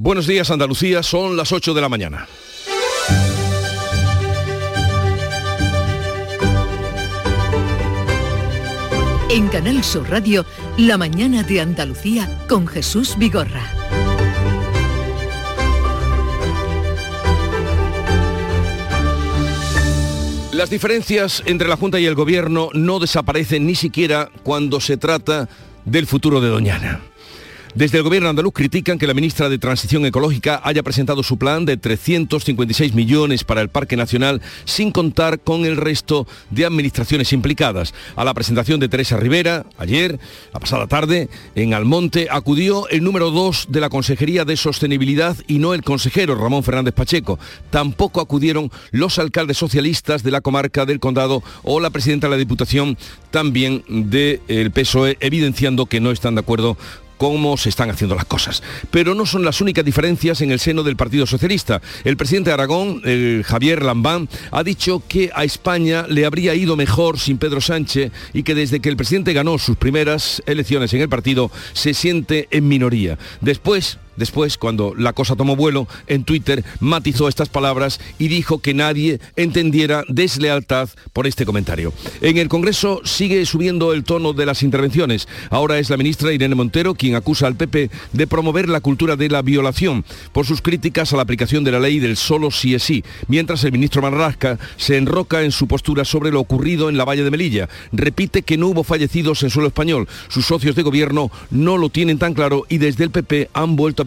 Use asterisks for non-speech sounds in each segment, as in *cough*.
Buenos días Andalucía, son las 8 de la mañana. En Canal Sur Radio, La mañana de Andalucía con Jesús Vigorra. Las diferencias entre la Junta y el Gobierno no desaparecen ni siquiera cuando se trata del futuro de Doñana. Desde el gobierno andaluz critican que la ministra de Transición Ecológica haya presentado su plan de 356 millones para el Parque Nacional sin contar con el resto de administraciones implicadas. A la presentación de Teresa Rivera, ayer, la pasada tarde, en Almonte, acudió el número 2 de la Consejería de Sostenibilidad y no el consejero Ramón Fernández Pacheco. Tampoco acudieron los alcaldes socialistas de la comarca del Condado o la presidenta de la Diputación también del PSOE, evidenciando que no están de acuerdo cómo se están haciendo las cosas. Pero no son las únicas diferencias en el seno del Partido Socialista. El presidente de Aragón, Javier Lambán, ha dicho que a España le habría ido mejor sin Pedro Sánchez y que desde que el presidente ganó sus primeras elecciones en el partido se siente en minoría. Después, Después, cuando la cosa tomó vuelo, en Twitter matizó estas palabras y dijo que nadie entendiera deslealtad por este comentario. En el Congreso sigue subiendo el tono de las intervenciones. Ahora es la ministra Irene Montero quien acusa al PP de promover la cultura de la violación por sus críticas a la aplicación de la ley del solo sí es sí, mientras el ministro Marrasca se enroca en su postura sobre lo ocurrido en la Valle de Melilla. Repite que no hubo fallecidos en suelo español. Sus socios de gobierno no lo tienen tan claro y desde el PP han vuelto a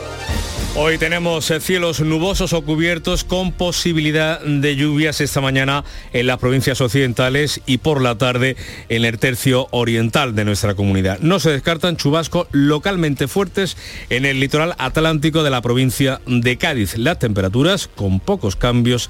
Hoy tenemos eh, cielos nubosos o cubiertos con posibilidad de lluvias esta mañana en las provincias occidentales y por la tarde en el tercio oriental de nuestra comunidad. No se descartan chubascos localmente fuertes en el litoral atlántico de la provincia de Cádiz. Las temperaturas con pocos cambios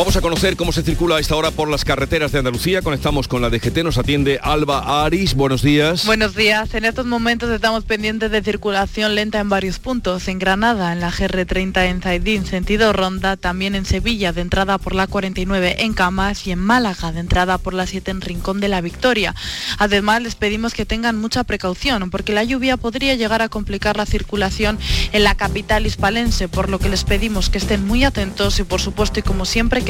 Vamos a conocer cómo se circula a esta hora por las carreteras de Andalucía. Conectamos con la DGT, nos atiende Alba Aris. Buenos días. Buenos días. En estos momentos estamos pendientes de circulación lenta en varios puntos. En Granada, en la GR30 en Zaidín, sentido Ronda, también en Sevilla, de entrada por la 49 en Camas y en Málaga, de entrada por la 7 en Rincón de la Victoria. Además, les pedimos que tengan mucha precaución porque la lluvia podría llegar a complicar la circulación en la capital hispalense, por lo que les pedimos que estén muy atentos y, por supuesto, y como siempre, que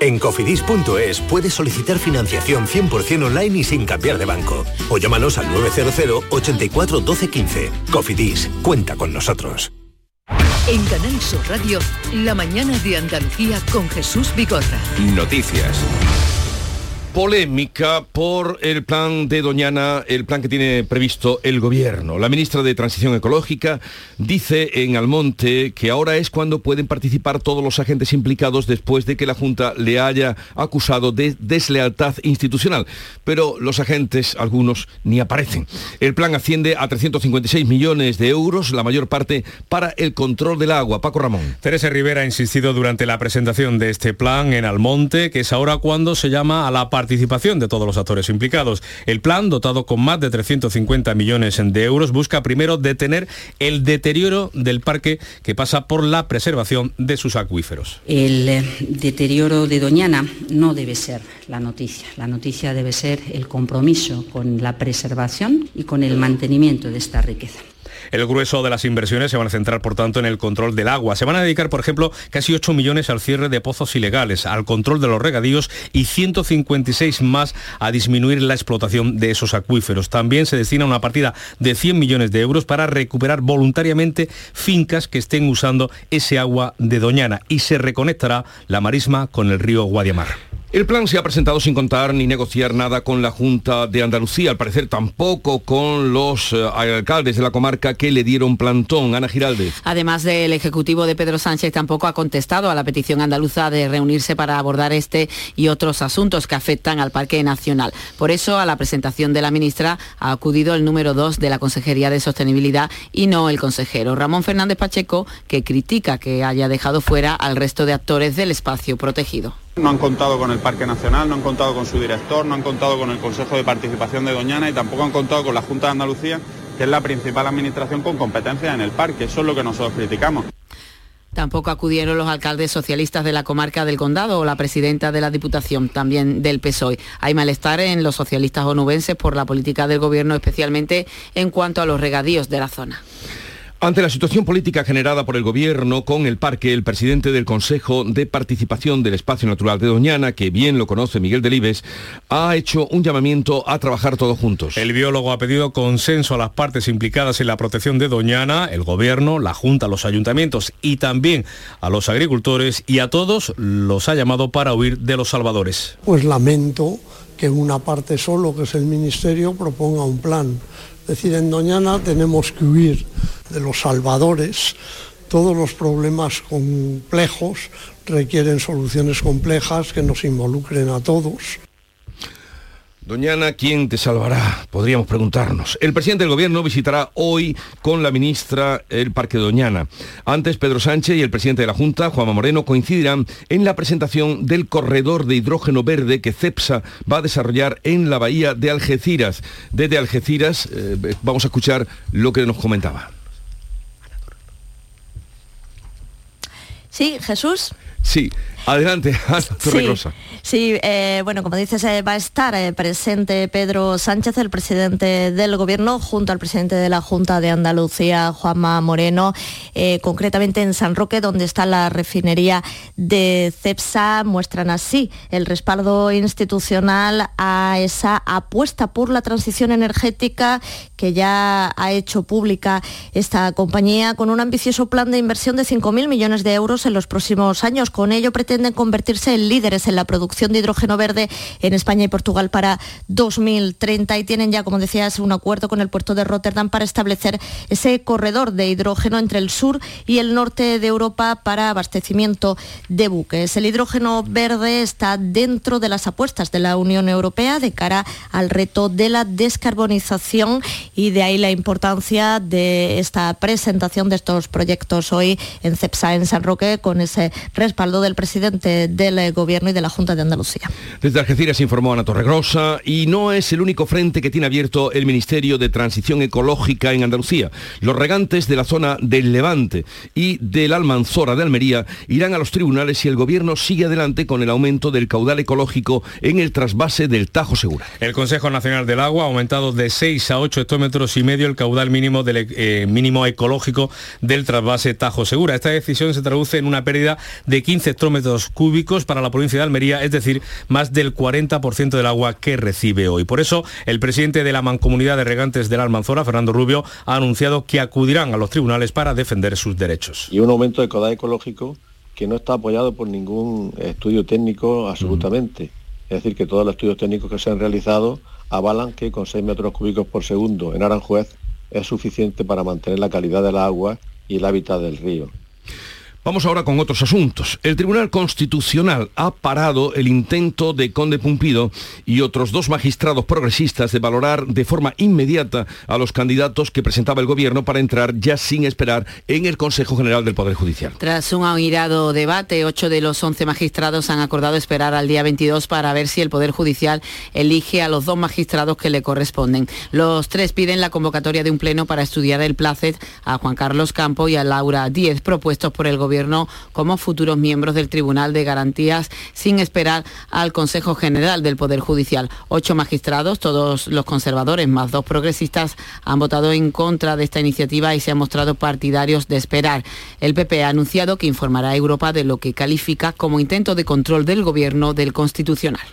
En cofidis.es puedes solicitar financiación 100% online y sin cambiar de banco. O llámanos al 900 84 12 15. Cofidis, cuenta con nosotros. En Canal Sur Radio, la mañana de Andalucía con Jesús Bigorra. Noticias polémica por el plan de Doñana, el plan que tiene previsto el gobierno. La ministra de Transición Ecológica dice en Almonte que ahora es cuando pueden participar todos los agentes implicados después de que la Junta le haya acusado de deslealtad institucional. Pero los agentes, algunos, ni aparecen. El plan asciende a 356 millones de euros, la mayor parte para el control del agua. Paco Ramón. Teresa Rivera ha insistido durante la presentación de este plan en Almonte, que es ahora cuando se llama a la participación participación de todos los actores implicados. El plan, dotado con más de 350 millones de euros, busca primero detener el deterioro del parque que pasa por la preservación de sus acuíferos. El eh, deterioro de Doñana no debe ser la noticia. La noticia debe ser el compromiso con la preservación y con el mantenimiento de esta riqueza. El grueso de las inversiones se van a centrar, por tanto, en el control del agua. Se van a dedicar, por ejemplo, casi 8 millones al cierre de pozos ilegales, al control de los regadíos y 156 más a disminuir la explotación de esos acuíferos. También se destina una partida de 100 millones de euros para recuperar voluntariamente fincas que estén usando ese agua de Doñana y se reconectará la marisma con el río Guadiamar. El plan se ha presentado sin contar ni negociar nada con la Junta de Andalucía, al parecer tampoco con los eh, alcaldes de la comarca que le dieron plantón. Ana Giraldez. Además del Ejecutivo de Pedro Sánchez tampoco ha contestado a la petición andaluza de reunirse para abordar este y otros asuntos que afectan al Parque Nacional. Por eso a la presentación de la ministra ha acudido el número 2 de la Consejería de Sostenibilidad y no el consejero Ramón Fernández Pacheco, que critica que haya dejado fuera al resto de actores del espacio protegido. No han contado con el Parque Nacional, no han contado con su director, no han contado con el Consejo de Participación de Doñana y tampoco han contado con la Junta de Andalucía, que es la principal administración con competencia en el parque. Eso es lo que nosotros criticamos. Tampoco acudieron los alcaldes socialistas de la comarca del Condado o la presidenta de la Diputación, también del PSOE. Hay malestar en los socialistas onubenses por la política del Gobierno, especialmente en cuanto a los regadíos de la zona. Ante la situación política generada por el Gobierno con el parque, el presidente del Consejo de Participación del Espacio Natural de Doñana, que bien lo conoce Miguel Delibes, ha hecho un llamamiento a trabajar todos juntos. El biólogo ha pedido consenso a las partes implicadas en la protección de Doñana, el Gobierno, la Junta, los ayuntamientos y también a los agricultores y a todos los ha llamado para huir de los salvadores. Pues lamento que una parte solo, que es el Ministerio, proponga un plan es decir, en Doñana tenemos que huir de los salvadores. Todos los problemas complejos requieren soluciones complejas que nos involucren a todos. Doñana, ¿quién te salvará? Podríamos preguntarnos. El presidente del gobierno visitará hoy con la ministra el Parque Doñana. Antes, Pedro Sánchez y el presidente de la Junta, Juanma Moreno, coincidirán en la presentación del corredor de hidrógeno verde que CEPSA va a desarrollar en la bahía de Algeciras. Desde Algeciras eh, vamos a escuchar lo que nos comentaba. Sí, Jesús. Sí, adelante, *laughs* sí, sí eh, bueno, como dices, eh, va a estar eh, presente Pedro Sánchez, el presidente del Gobierno, junto al presidente de la Junta de Andalucía, Juanma Moreno, concretamente en San Roque, donde está la refinería de CEPSA. Muestran así el respaldo institucional a esa apuesta por la transición energética que ya ha hecho pública esta compañía con un ambicioso plan de inversión de 5.000 millones de euros en los próximos años. Con ello pretenden convertirse en líderes en la producción de hidrógeno verde en España y Portugal para 2030 y tienen ya, como decías, un acuerdo con el puerto de Rotterdam para establecer ese corredor de hidrógeno entre el sur y el norte de Europa para abastecimiento de buques. El hidrógeno verde está dentro de las apuestas de la Unión Europea de cara al reto de la descarbonización y de ahí la importancia de esta presentación de estos proyectos hoy en CEPSA en San Roque con ese respaldo del presidente del Gobierno y de la Junta de Andalucía. Desde Algeciras informó Ana Torregrosa y no es el único frente que tiene abierto el Ministerio de Transición Ecológica en Andalucía. Los regantes de la zona del Levante y del Almanzora de Almería irán a los tribunales si el Gobierno sigue adelante con el aumento del caudal ecológico en el trasvase del Tajo Segura. El Consejo Nacional del Agua ha aumentado de 6 a 8 hectómetros y medio el caudal mínimo, del, eh, mínimo ecológico del trasvase Tajo Segura. Esta decisión se traduce en una pérdida de 15 hectómetros cúbicos para la provincia de Almería, es decir, más del 40% del agua que recibe hoy. Por eso, el presidente de la Mancomunidad de Regantes de la Almanzora, Fernando Rubio, ha anunciado que acudirán a los tribunales para defender sus derechos. Y un aumento de caudal ecológico que no está apoyado por ningún estudio técnico absolutamente. Es decir, que todos los estudios técnicos que se han realizado avalan que con 6 metros cúbicos por segundo en Aranjuez es suficiente para mantener la calidad del agua y el hábitat del río. Vamos ahora con otros asuntos. El Tribunal Constitucional ha parado el intento de Conde Pumpido y otros dos magistrados progresistas de valorar de forma inmediata a los candidatos que presentaba el Gobierno para entrar ya sin esperar en el Consejo General del Poder Judicial. Tras un airado debate, ocho de los once magistrados han acordado esperar al día 22 para ver si el Poder Judicial elige a los dos magistrados que le corresponden. Los tres piden la convocatoria de un pleno para estudiar el placet a Juan Carlos Campo y a Laura Díez, propuestos por el Gobierno como futuros miembros del Tribunal de Garantías sin esperar al Consejo General del Poder Judicial. Ocho magistrados, todos los conservadores más dos progresistas, han votado en contra de esta iniciativa y se han mostrado partidarios de esperar. El PP ha anunciado que informará a Europa de lo que califica como intento de control del Gobierno del Constitucional.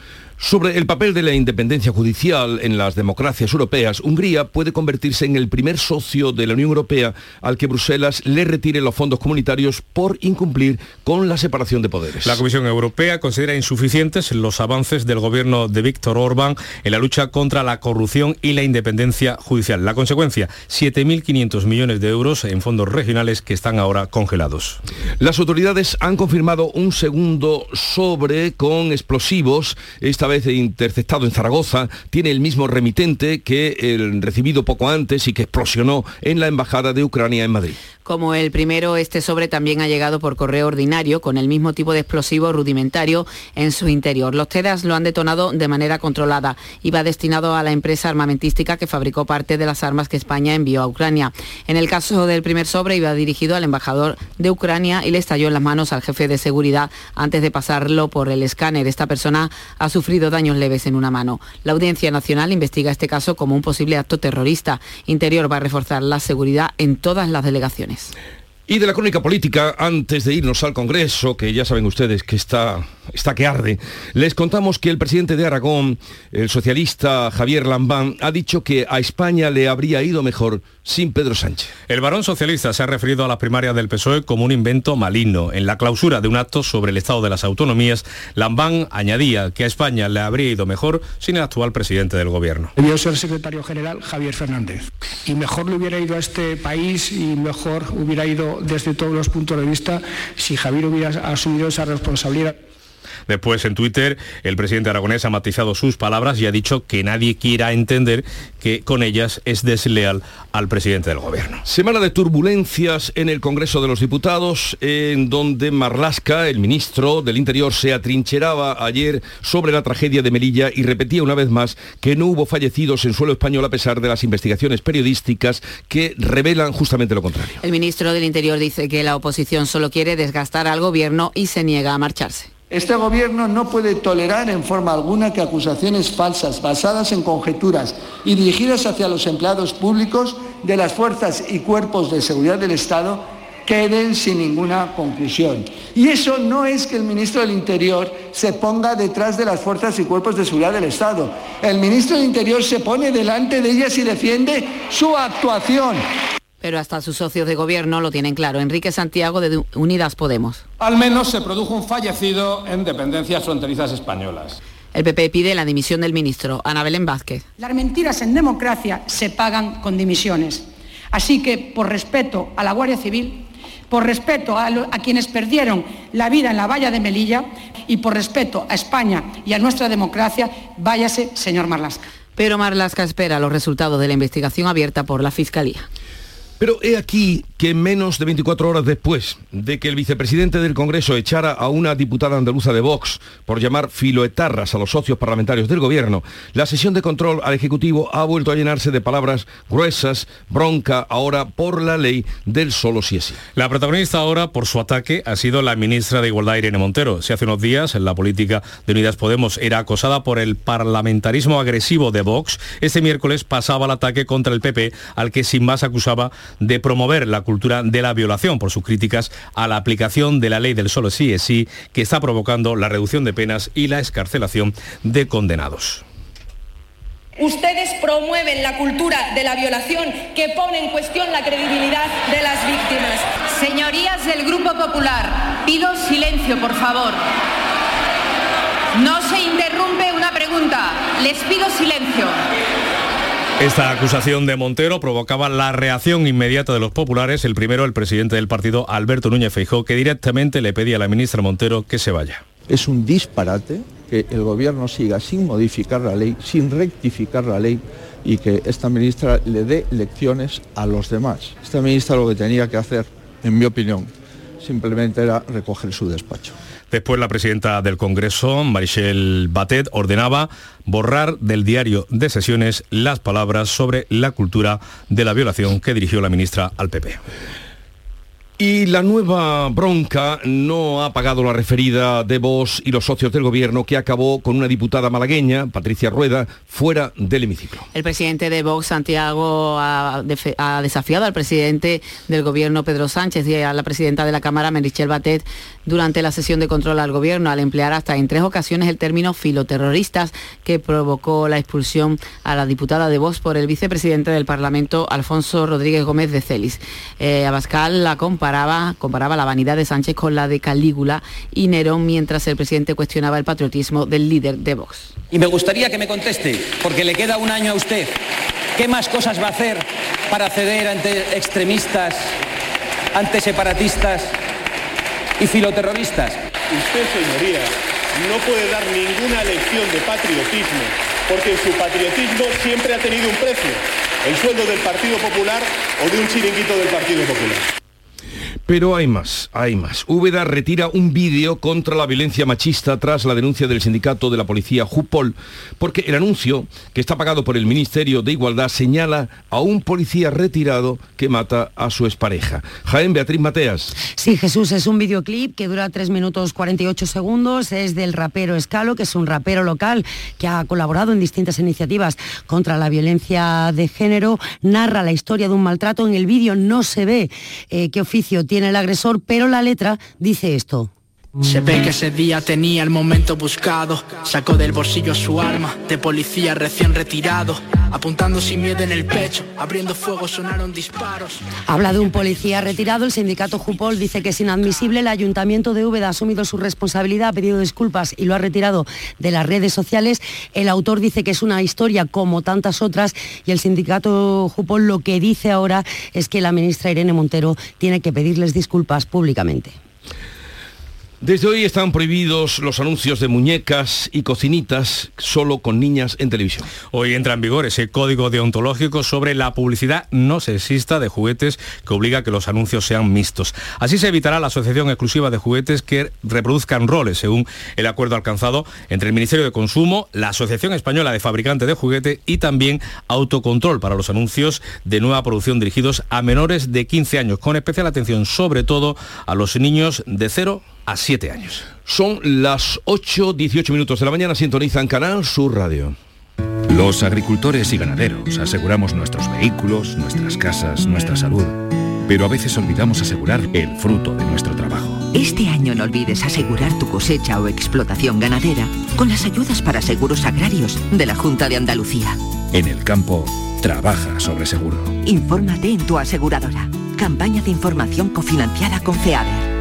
Sobre el papel de la independencia judicial en las democracias europeas, Hungría puede convertirse en el primer socio de la Unión Europea al que Bruselas le retire los fondos comunitarios por incumplir con la separación de poderes. La Comisión Europea considera insuficientes los avances del gobierno de Víctor Orbán en la lucha contra la corrupción y la independencia judicial. La consecuencia, 7.500 millones de euros en fondos regionales que están ahora congelados. Las autoridades han confirmado un segundo sobre con explosivos, esta vez interceptado en Zaragoza, tiene el mismo remitente que el recibido poco antes y que explosionó en la Embajada de Ucrania en Madrid. Como el primero, este sobre también ha llegado por correo ordinario con el mismo tipo de explosivo rudimentario en su interior. Los TEDAS lo han detonado de manera controlada. Iba destinado a la empresa armamentística que fabricó parte de las armas que España envió a Ucrania. En el caso del primer sobre iba dirigido al embajador de Ucrania y le estalló en las manos al jefe de seguridad antes de pasarlo por el escáner. Esta persona ha sufrido daños leves en una mano. La Audiencia Nacional investiga este caso como un posible acto terrorista. Interior va a reforzar la seguridad en todas las delegaciones. Y de la crónica política, antes de irnos al Congreso, que ya saben ustedes que está, está que arde, les contamos que el presidente de Aragón, el socialista Javier Lambán, ha dicho que a España le habría ido mejor sin Pedro Sánchez. El varón socialista se ha referido a las primarias del PSOE como un invento maligno. En la clausura de un acto sobre el estado de las autonomías, Lambán añadía que a España le habría ido mejor sin el actual presidente del gobierno. Debió ser secretario general Javier Fernández. Y mejor le hubiera ido a este país y mejor hubiera ido desde todos los puntos de vista si Javier hubiera asumido esa responsabilidad. Después en Twitter el presidente aragonés ha matizado sus palabras y ha dicho que nadie quiera entender que con ellas es desleal al presidente del gobierno. Semana de turbulencias en el Congreso de los Diputados, en donde Marlasca, el ministro del Interior, se atrincheraba ayer sobre la tragedia de Melilla y repetía una vez más que no hubo fallecidos en suelo español a pesar de las investigaciones periodísticas que revelan justamente lo contrario. El ministro del Interior dice que la oposición solo quiere desgastar al gobierno y se niega a marcharse. Este Gobierno no puede tolerar en forma alguna que acusaciones falsas, basadas en conjeturas y dirigidas hacia los empleados públicos de las fuerzas y cuerpos de seguridad del Estado, queden sin ninguna conclusión. Y eso no es que el ministro del Interior se ponga detrás de las fuerzas y cuerpos de seguridad del Estado. El ministro del Interior se pone delante de ellas y defiende su actuación. Pero hasta sus socios de gobierno lo tienen claro. Enrique Santiago de Unidas Podemos. Al menos se produjo un fallecido en dependencias fronterizas españolas. El PP pide la dimisión del ministro, Ana Belén Vázquez. Las mentiras en democracia se pagan con dimisiones. Así que, por respeto a la Guardia Civil, por respeto a, a, quienes perdieron la vida en la valla de Melilla y por respeto a España y a nuestra democracia, váyase, señor Marlasca. Pero Marlasca espera los resultados de la investigación abierta por la Fiscalía. Pero he aquí que menos de 24 horas después de que el vicepresidente del Congreso echara a una diputada andaluza de Vox por llamar filoetarras a los socios parlamentarios del Gobierno, la sesión de control al Ejecutivo ha vuelto a llenarse de palabras gruesas, bronca ahora por la ley del solo si es sí. La protagonista ahora por su ataque ha sido la ministra de Igualdad Irene Montero. Si hace unos días en la política de Unidas Podemos era acosada por el parlamentarismo agresivo de Vox, este miércoles pasaba el ataque contra el PP al que sin más acusaba de promover la cultura de la violación por sus críticas a la aplicación de la ley del solo sí es sí, que está provocando la reducción de penas y la escarcelación de condenados. Ustedes promueven la cultura de la violación que pone en cuestión la credibilidad de las víctimas. Señorías del Grupo Popular, pido silencio, por favor. No se interrumpe una pregunta. Les pido silencio. Esta acusación de Montero provocaba la reacción inmediata de los populares. El primero, el presidente del partido, Alberto Núñez Feijó, que directamente le pedía a la ministra Montero que se vaya. Es un disparate que el gobierno siga sin modificar la ley, sin rectificar la ley y que esta ministra le dé lecciones a los demás. Esta ministra lo que tenía que hacer, en mi opinión, simplemente era recoger su despacho. Después la presidenta del Congreso, Marichel Batet, ordenaba borrar del diario de sesiones las palabras sobre la cultura de la violación que dirigió la ministra al PP. Y la nueva bronca no ha pagado la referida de Vos y los socios del gobierno que acabó con una diputada malagueña, Patricia Rueda, fuera del hemiciclo. El presidente de Vox, Santiago, ha, ha, desafiado al presidente del gobierno, Pedro Sánchez, y a la presidenta de la Cámara, Merichel Batet, durante la sesión de control al gobierno, al emplear hasta en tres ocasiones el término filoterroristas que provocó la expulsión a la diputada de Vox por el vicepresidente del Parlamento, Alfonso Rodríguez Gómez de Celis. Eh, Abascal la compara comparaba, la vanidad de Sánchez con la de Calígula y Nerón mientras el presidente cuestionaba el patriotismo del líder de Vox. Y me gustaría que me conteste, porque le queda un año a usted, ¿qué más cosas va a hacer para ceder ante extremistas, ante separatistas y filoterroristas? Usted, señoría, no puede dar ninguna lección de patriotismo, porque su patriotismo siempre ha tenido un precio, el sueldo del Partido Popular o de un chiringuito del Partido Popular. Pero hay más, hay más. Úbeda retira un vídeo contra la violencia machista tras la denuncia del sindicato de la policía Jupol, porque el anuncio, que está pagado por el Ministerio de Igualdad, señala a un policía retirado que mata a su expareja. Jaén Beatriz Mateas. Sí, Jesús, es un videoclip que dura 3 minutos 48 segundos, es del rapero Escalo, que es un rapero local que ha colaborado en distintas iniciativas contra la violencia de género, narra la historia de un maltrato. En el vídeo no se ve eh, qué oficio tiene el agresor, pero la letra dice esto. Se ve que ese día tenía el momento buscado. Sacó del bolsillo su arma, de policía recién retirado. Apuntando sin miedo en el pecho, abriendo fuego sonaron disparos. Habla de un policía retirado. El sindicato Jupol dice que es inadmisible. El ayuntamiento de Úbeda ha asumido su responsabilidad, ha pedido disculpas y lo ha retirado de las redes sociales. El autor dice que es una historia como tantas otras y el sindicato Jupol lo que dice ahora es que la ministra Irene Montero tiene que pedirles disculpas públicamente. Desde hoy están prohibidos los anuncios de muñecas y cocinitas solo con niñas en televisión. Hoy entra en vigor ese código deontológico sobre la publicidad no sexista de juguetes que obliga a que los anuncios sean mixtos. Así se evitará la asociación exclusiva de juguetes que reproduzcan roles, según el acuerdo alcanzado entre el Ministerio de Consumo, la Asociación Española de Fabricantes de Juguetes y también autocontrol para los anuncios de nueva producción dirigidos a menores de 15 años, con especial atención sobre todo a los niños de 0 a 7 años. Son las 8, 18 minutos de la mañana, sintonizan Canal Sur Radio. Los agricultores y ganaderos aseguramos nuestros vehículos, nuestras casas, nuestra salud, pero a veces olvidamos asegurar el fruto de nuestro trabajo. Este año no olvides asegurar tu cosecha o explotación ganadera con las ayudas para seguros agrarios de la Junta de Andalucía. En el campo, trabaja sobre seguro. Infórmate en tu aseguradora. Campaña de información cofinanciada con FEADER.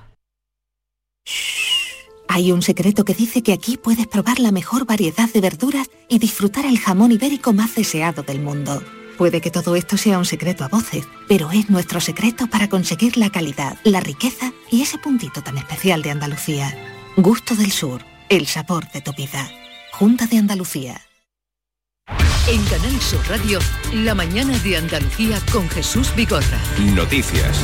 Hay un secreto que dice que aquí puedes probar la mejor variedad de verduras y disfrutar el jamón ibérico más deseado del mundo. Puede que todo esto sea un secreto a voces, pero es nuestro secreto para conseguir la calidad, la riqueza y ese puntito tan especial de Andalucía. Gusto del Sur, el sabor de tu vida. Junta de Andalucía. En Canal Sur Radio, la mañana de Andalucía con Jesús Vigorra. Noticias.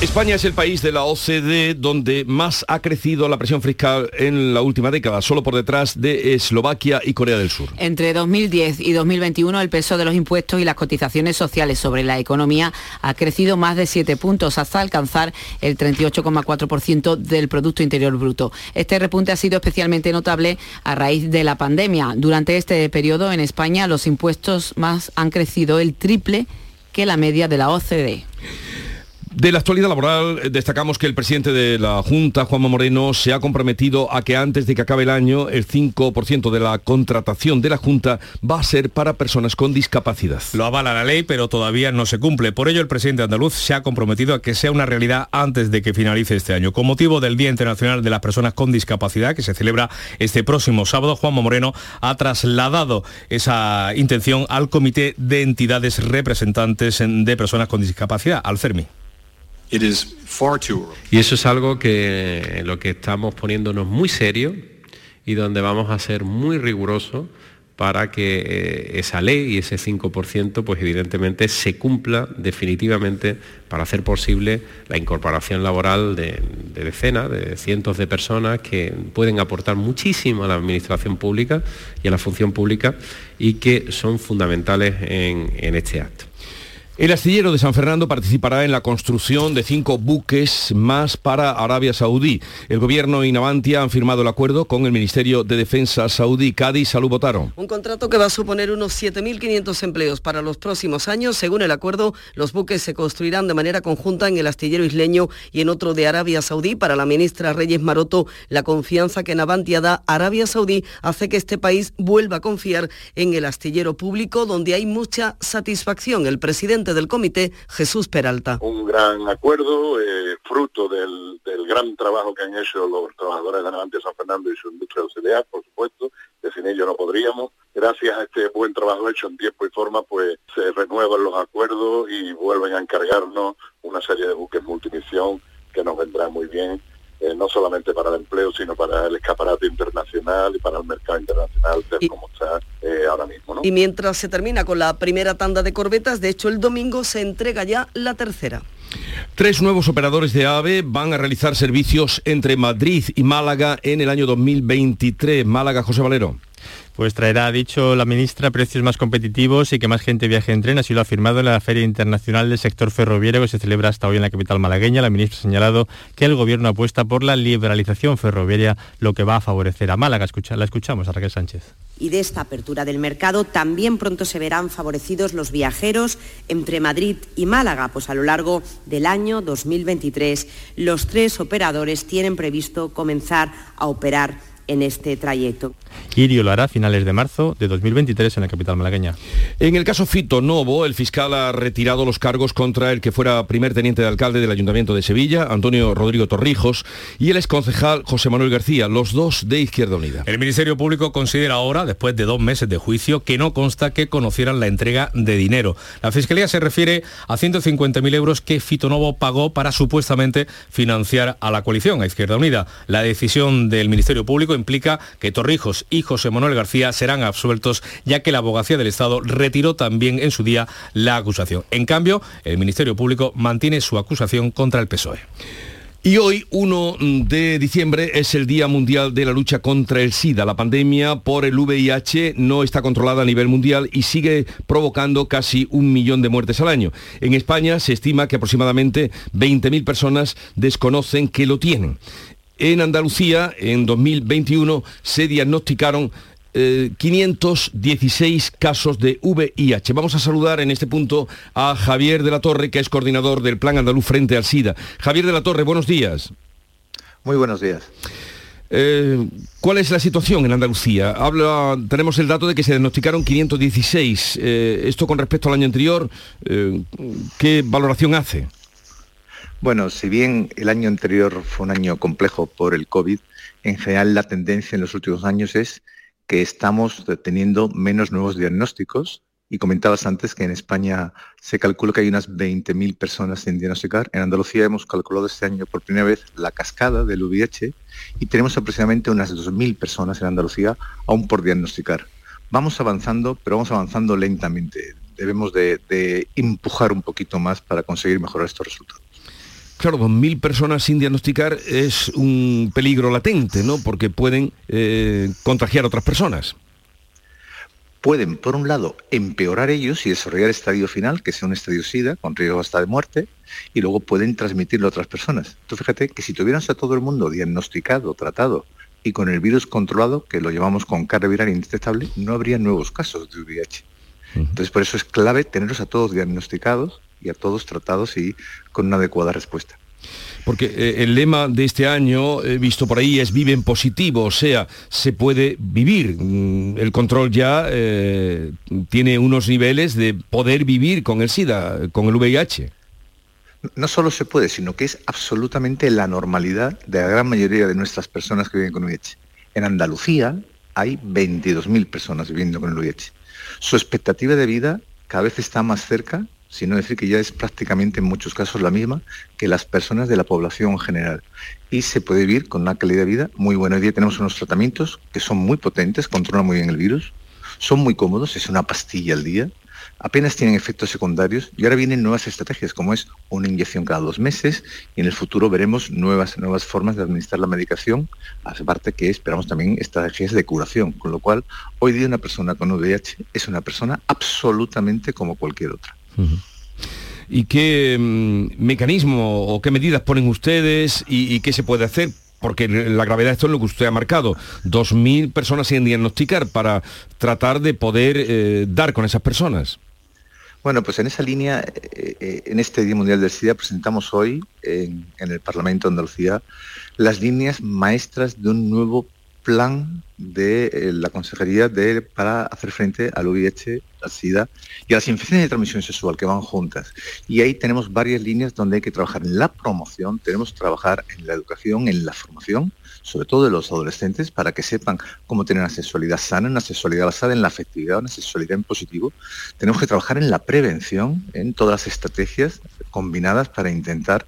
España es el país de la OCDE donde más ha crecido la presión fiscal en la última década, solo por detrás de Eslovaquia y Corea del Sur. Entre 2010 y 2021 el peso de los impuestos y las cotizaciones sociales sobre la economía ha crecido más de 7 puntos hasta alcanzar el 38,4% del Producto Interior Bruto. Este repunte ha sido especialmente notable a raíz de la pandemia. Durante este periodo en España los impuestos más han crecido el triple que la media de la OCDE. De la actualidad laboral eh, destacamos que el presidente de la Junta, Juanma Moreno, se ha comprometido a que antes de que acabe el año el 5% de la contratación de la Junta va a ser para personas con discapacidad. Lo avala la ley, pero todavía no se cumple. Por ello, el presidente andaluz se ha comprometido a que sea una realidad antes de que finalice este año. Con motivo del Día Internacional de las Personas con Discapacidad, que se celebra este próximo sábado, Juanma Moreno ha trasladado esa intención al Comité de Entidades Representantes de Personas con Discapacidad, al CERMI. Y eso es algo que lo que estamos poniéndonos muy serio y donde vamos a ser muy rigurosos para que eh, esa ley y ese 5% pues evidentemente se cumpla definitivamente para hacer posible la incorporación laboral de, decenas, de cientos de personas que pueden aportar muchísimo a la administración pública y a la función pública y que son fundamentales en este acto. El astillero de San Fernando participará en la construcción de cinco buques más para Arabia Saudí. El gobierno y Navantia han firmado el acuerdo con el Ministerio de Defensa saudí. Cádiz, salud votaron. Un contrato que va a suponer unos 7.500 empleos para los próximos años. Según el acuerdo, los buques se construirán de manera conjunta en el astillero isleño y en otro de Arabia Saudí. Para la ministra Reyes Maroto, la confianza que Navantia da a Arabia Saudí hace que este país vuelva a confiar en el astillero público, donde hay mucha satisfacción. El presidente del comité, Jesús Peralta. Un gran acuerdo, eh, fruto del, gran trabajo que han hecho los trabajadores de Navantia San Fernando y su industria auxiliar, por supuesto, que sin ello no podríamos. Gracias a este buen trabajo hecho en tiempo y forma, pues se renuevan los acuerdos y vuelven a encargarnos una serie de buques multimisión que nos vendrá muy bien eh, no solamente para el empleo, sino para el escaparate internacional y para el mercado internacional, como está eh, ahora mismo. Y mientras se termina con la primera tanda de corbetas, de hecho el domingo se entrega ya la tercera. Tres nuevos operadores de AVE van a realizar servicios entre Madrid y Málaga en el año 2023. Málaga, José Valero. Pues traerá, ha dicho la ministra, precios más competitivos y que más gente viaje en tren. Así lo ha afirmado en la Feria Internacional del Sector Ferroviario que se celebra hasta hoy en la capital malagueña. La ministra ha señalado que el gobierno apuesta por la liberalización ferroviaria, lo que va a favorecer a Málaga. la escuchamos a Sánchez y de esta apertura del mercado también pronto se verán favorecidos los viajeros entre Madrid y Málaga, pues a lo largo del año 2023 los tres operadores tienen previsto comenzar a operar en este trayecto. Irio lo hará a finales de marzo de 2023 en la capital malagueña. En el caso Fito Novo, el fiscal ha retirado los cargos contra el que fuera primer teniente de alcalde del Ayuntamiento de Sevilla, Antonio Rodrigo Torrijos, y el exconcejal José Manuel García, los dos de Izquierda Unida. El Ministerio Público considera ahora, después de dos meses de juicio, que no consta que conocieran la entrega de dinero. La Fiscalía se refiere a 150.000 euros que Fito Novo pagó para supuestamente financiar a la coalición, a Izquierda Unida. La decisión del Ministerio Público implica que Torrijos y José Manuel García serán absueltos ya que la abogacía del Estado retiró también en su día la acusación. En cambio, el Ministerio Público mantiene su acusación contra el PSOE. Y hoy, 1 de diciembre, es el Día Mundial de la Lucha contra el SIDA. La pandemia por el VIH no está controlada a nivel mundial y sigue provocando casi un millón de muertes al año. En España se estima que aproximadamente 20.000 personas desconocen que lo tienen. En Andalucía, en 2021, se diagnosticaron 516 eh, casos de VIH. Vamos a saludar en este punto a Javier de la Torre, que es coordinador del Plan Andaluz frente al SIDA. Javier de la Torre, buenos días. Muy buenos días. Eh, ¿Cuál es la situación en Andalucía? Habla, tenemos el dato de que se diagnosticaron 516. Eh, esto con respecto al año anterior, ¿qué valoración hace? Bueno, si bien el año anterior fue un año complejo por el COVID, en general la tendencia en los últimos años es que estamos teniendo menos nuevos diagnósticos. Y comentabas antes que en España se calcula que hay unas 20.000 personas sin diagnosticar. En Andalucía hemos calculado este año por primera vez la cascada del VIH y tenemos aproximadamente unas 2.000 personas en Andalucía aún por diagnosticar. Vamos avanzando, pero vamos avanzando lentamente. Debemos de, de empujar un poquito más para conseguir mejorar estos resultados. Claro, 2.000 personas sin diagnosticar es un peligro latente, ¿no? Porque pueden eh, contagiar a otras personas. Pueden, por un lado, empeorar ellos y desarrollar estadio final, que sea un estadio SIDA, con riesgo hasta de muerte, y luego pueden transmitirlo a otras personas. Tú fíjate que si tuvieras a todo el mundo diagnosticado, tratado y con el virus controlado, que lo llamamos con carga viral indetectable, no habría nuevos casos de VIH. Entonces, por eso es clave tenerlos a todos diagnosticados y a todos tratados y con una adecuada respuesta. Porque eh, el lema de este año, visto por ahí, es vive en positivo, o sea, se puede vivir. Mm, el control ya eh, tiene unos niveles de poder vivir con el SIDA, con el VIH. No solo se puede, sino que es absolutamente la normalidad de la gran mayoría de nuestras personas que viven con VIH. En Andalucía hay 22.000 personas viviendo con el VIH. Su expectativa de vida cada vez está más cerca sino decir que ya es prácticamente en muchos casos la misma que las personas de la población en general. Y se puede vivir con una calidad de vida muy buena. Hoy día tenemos unos tratamientos que son muy potentes, controlan muy bien el virus, son muy cómodos, es una pastilla al día, apenas tienen efectos secundarios y ahora vienen nuevas estrategias como es una inyección cada dos meses y en el futuro veremos nuevas, nuevas formas de administrar la medicación, aparte que esperamos también estrategias de curación, con lo cual hoy día una persona con VIH es una persona absolutamente como cualquier otra. ¿Y qué mm, mecanismo o qué medidas ponen ustedes y, qué se puede hacer? porque la gravedad esto es lo que usted ha marcado. 2.000 personas sin diagnosticar para tratar de poder eh, dar con esas personas. Bueno, pues en esa línea, eh, eh, en este Día Mundial del SIDA presentamos hoy en, en, el Parlamento de Andalucía las líneas maestras de un nuevo plan de eh, la Consejería para hacer frente al VIH, al SIDA y a las infecciones de transmisión sexual que van juntas. Y ahí tenemos varias líneas donde hay que trabajar en la promoción, tenemos que trabajar en la educación, en la formación, sobre todo de los adolescentes, para que sepan cómo tener una sexualidad sana, una sexualidad basada en la afectividad, una sexualidad en positivo. Tenemos que trabajar en la prevención, en todas las estrategias combinadas para intentar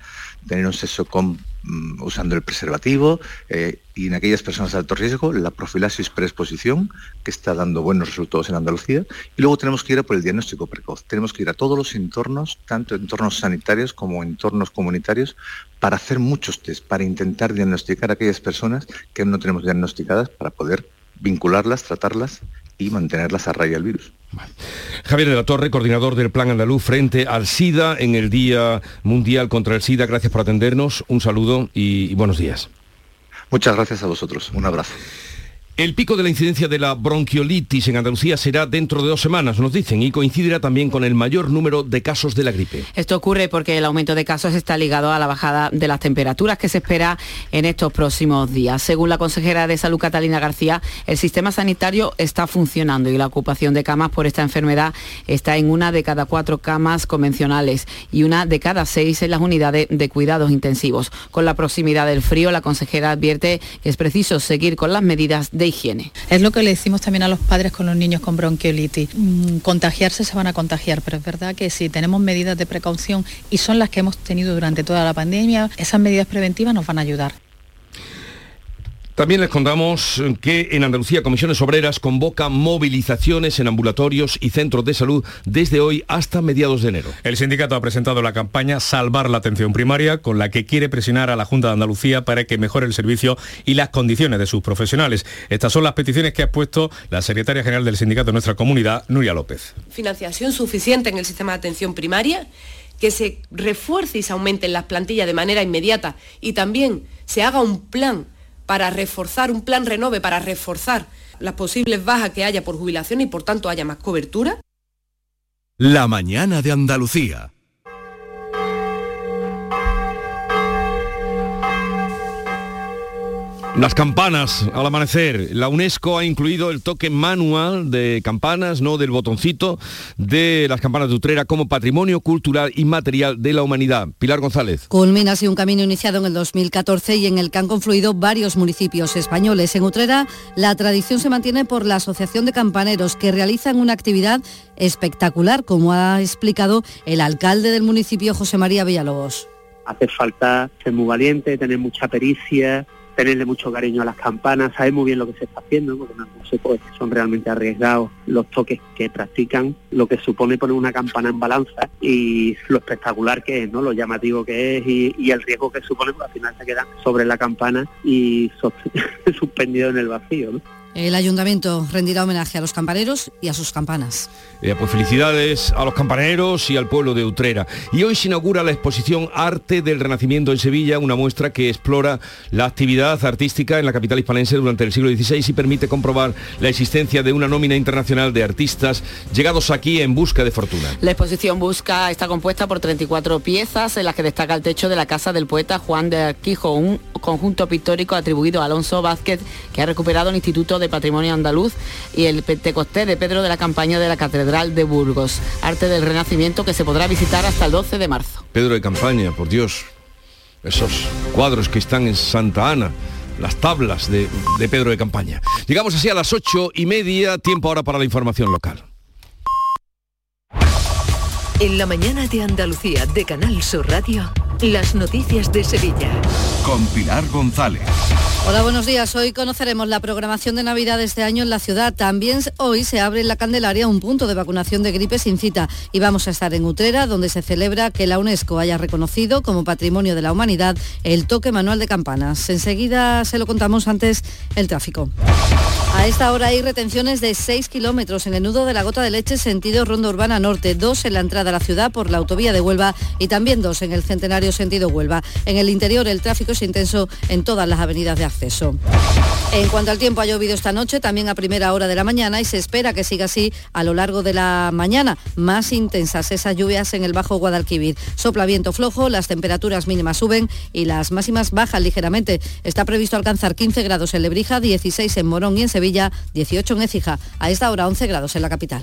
tener un sexo con Mm, usando el preservativo eh, y en aquellas personas de alto riesgo la profilaxis preexposición que está dando buenos resultados en Andalucía y luego tenemos que ir a por el diagnóstico precoz. Tenemos que ir a todos los entornos tanto entornos sanitarios como entornos comunitarios para hacer muchos test para intentar diagnosticar a aquellas personas que no tenemos diagnosticadas para poder vincularlas tratarlas y mantenerlas a raya del virus Javier de la Torre, coordinador del Plan Andaluz frente al SIDA en el Día Mundial contra el SIDA. Gracias por atendernos. Un saludo y buenos días. Muchas gracias a vosotros. Un abrazo. El pico de la incidencia de la bronquiolitis en Andalucía será dentro de dos semanas, nos dicen, y coincidirá también con el mayor número de casos de la gripe. Esto ocurre porque el aumento de casos está ligado a la bajada de las temperaturas que se espera en estos próximos días. Según la consejera de Salud Catalina García, el sistema sanitario está funcionando y la ocupación de camas por esta enfermedad está en una de cada cuatro camas convencionales y una de cada seis en las unidades de cuidados intensivos. Con la proximidad del frío, la consejera advierte que es preciso seguir con las medidas de higiene. Es lo que le decimos también a los padres con los niños con bronquiolitis. Mm, contagiarse se van a contagiar, pero es verdad que si tenemos medidas de precaución y son las que hemos tenido durante toda la pandemia, esas medidas preventivas nos van a ayudar. También les contamos que en Andalucía Comisiones Obreras convoca movilizaciones en ambulatorios y centros de salud desde hoy hasta mediados de enero. El sindicato ha presentado la campaña Salvar la atención primaria con la que quiere presionar a la Junta de Andalucía para que mejore el servicio y las condiciones de sus profesionales. Estas son las peticiones que ha expuesto la secretaria general del sindicato de nuestra comunidad, Nuria López. Financiación suficiente en el sistema de atención primaria, que se refuerce y se aumenten las plantillas de manera inmediata y también se haga un plan para reforzar, un plan renove para reforzar las posibles bajas que haya por jubilación y por tanto haya más cobertura. La mañana de Andalucía. Las campanas al amanecer. La UNESCO ha incluido el toque manual de campanas, no del botoncito, de las campanas de Utrera como patrimonio cultural y material de la humanidad. Pilar González. Culmina así un camino iniciado en el 2014 y en el que han confluido varios municipios españoles. En Utrera la tradición se mantiene por la Asociación de Campaneros que realizan una actividad espectacular, como ha explicado el alcalde del municipio José María Villalobos. Hace falta ser muy valiente, tener mucha pericia, tenerle mucho cariño a las campanas, saber muy bien lo que se está haciendo, porque no sé, pues, son realmente arriesgados los toques que practican, lo que supone poner una campana en balanza y lo espectacular que es, ¿no? lo llamativo que es y, el riesgo que supone, porque al final se quedan sobre la campana y *laughs* suspendido en el vacío. El ayuntamiento rendirá homenaje a los campaneros y a sus campanas. Eh, pues felicidades a los campaneros y al pueblo de Utrera. Y hoy se inaugura la exposición Arte del Renacimiento en Sevilla, una muestra que explora la actividad artística en la capital hispanense durante el siglo XVI y permite comprobar la existencia de una nómina internacional de artistas llegados aquí en busca de fortuna. La exposición busca está compuesta por 34 piezas en las que destaca el techo de la casa del poeta Juan de Arquijo, un conjunto pictórico atribuido a Alonso Vázquez que ha recuperado el Instituto de Patrimonio Andaluz y el Pentecostés de Pedro de la Campaña de la Catedral de Burgos, arte del Renacimiento que se podrá visitar hasta el 12 de marzo. Pedro de Campaña, por Dios, esos cuadros que están en Santa Ana las tablas de, de, Pedro de Campaña. Llegamos así a las ocho y media, tiempo ahora para la información local. En la mañana de Andalucía de Canal Sur Radio, las noticias de Sevilla. Con Pilar González. Hola, buenos días. Hoy conoceremos la programación de Navidad de este año en la ciudad. También hoy se abre en la Candelaria un punto de vacunación de gripe sin cita y vamos a estar en Utrera, donde se celebra que la UNESCO haya reconocido como Patrimonio de la Humanidad el toque manual de campanas. Enseguida se lo contamos antes el tráfico. A esta hora hay retenciones de 6 kilómetros en el nudo de la gota de leche sentido Ronda Urbana Norte, dos en la entrada a la ciudad por la autovía de Huelva y también dos en el Centenario sentido Huelva. En el interior el tráfico es intenso en todas las avenidas de acceso. En cuanto al tiempo, ha llovido esta noche, también a primera hora de la mañana y se espera que siga así a lo largo de la mañana. Más intensas esas lluvias en el Bajo Guadalquivir. Sopla viento flojo, las temperaturas mínimas suben y las máximas bajan ligeramente. Está previsto alcanzar 15 grados en Lebrija, 16 en Morón y en Sevilla, 18 en Écija. A esta hora 11 grados en la capital.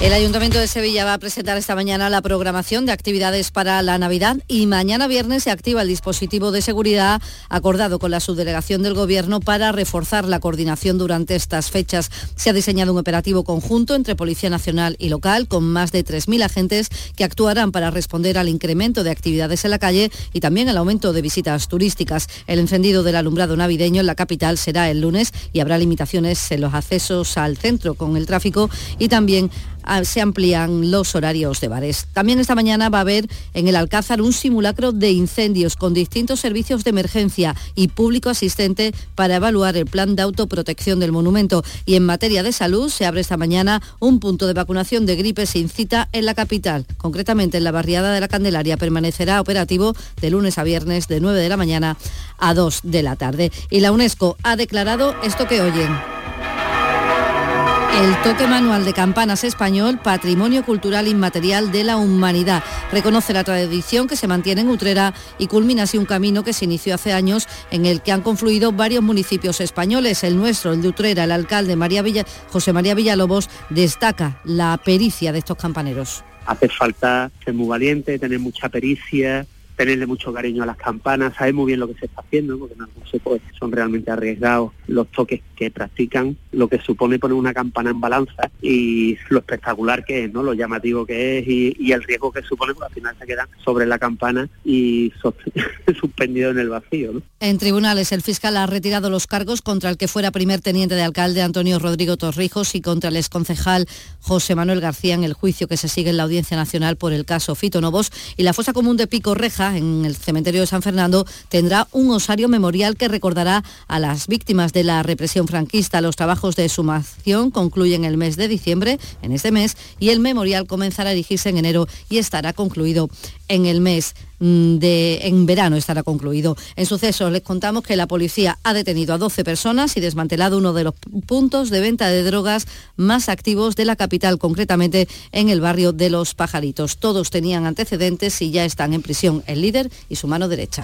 El Ayuntamiento de Sevilla va a presentar esta mañana la programación de actividades para la Navidad y mañana viernes se activa el dispositivo de seguridad acordado con la subdelegación del Gobierno para reforzar la coordinación durante estas fechas. Se ha diseñado un operativo conjunto entre Policía Nacional y local con más de 3.000 agentes que actuarán para responder al incremento de actividades en la calle y también al aumento de visitas turísticas. El encendido del alumbrado navideño en la capital será el lunes y habrá limitaciones en los accesos al centro con el tráfico y también se amplían los horarios de bares. También esta mañana va a haber en el Alcázar un simulacro de incendios con distintos servicios de emergencia y público asistente para evaluar el plan de autoprotección del monumento. Y en materia de salud se abre esta mañana un punto de vacunación de gripe sin cita en la capital. Concretamente en la barriada de la Candelaria permanecerá operativo de lunes a viernes de 9 de la mañana a 2 de la tarde. Y la UNESCO ha declarado esto que oyen. El toque manual de campanas español, patrimonio cultural inmaterial de la humanidad. Reconoce la tradición que se mantiene en Utrera y culmina así un camino que se inició hace años en el que han confluido varios municipios españoles. El nuestro, el de Utrera, el alcalde María José María Villalobos, destaca la pericia de estos campaneros. Hace falta ser muy valiente, tener mucha pericia, tenerle mucho cariño a las campanas, saber muy bien lo que se está haciendo, porque en algunos sectores son realmente arriesgados los toques que practican, lo que supone poner una campana en balanza y lo espectacular que es, ¿no? Lo llamativo que es y, el riesgo que supone, porque al final se quedan sobre la campana y *laughs* suspendido en el vacío. En tribunales, el fiscal ha retirado los cargos contra el que fuera primer teniente de alcalde Antonio Rodrigo Torrijos y contra el exconcejal José Manuel García en el juicio que se sigue en la Audiencia Nacional por el caso Fito Novos y la fosa común de Pico Reja en el cementerio de San Fernando, tendrá un osario memorial que recordará a las víctimas de la represión franquista. Los trabajos de sumación concluyen el mes de diciembre, en este mes, y el memorial comenzará a erigirse en enero y estará concluido en el mes de, en verano estará concluido. En sucesos les contamos que la policía ha detenido a 12 personas y desmantelado uno de los puntos de venta de drogas más activos de la capital, concretamente en el barrio de Los Pajaritos. Todos tenían antecedentes y ya están en prisión el líder y su mano derecha.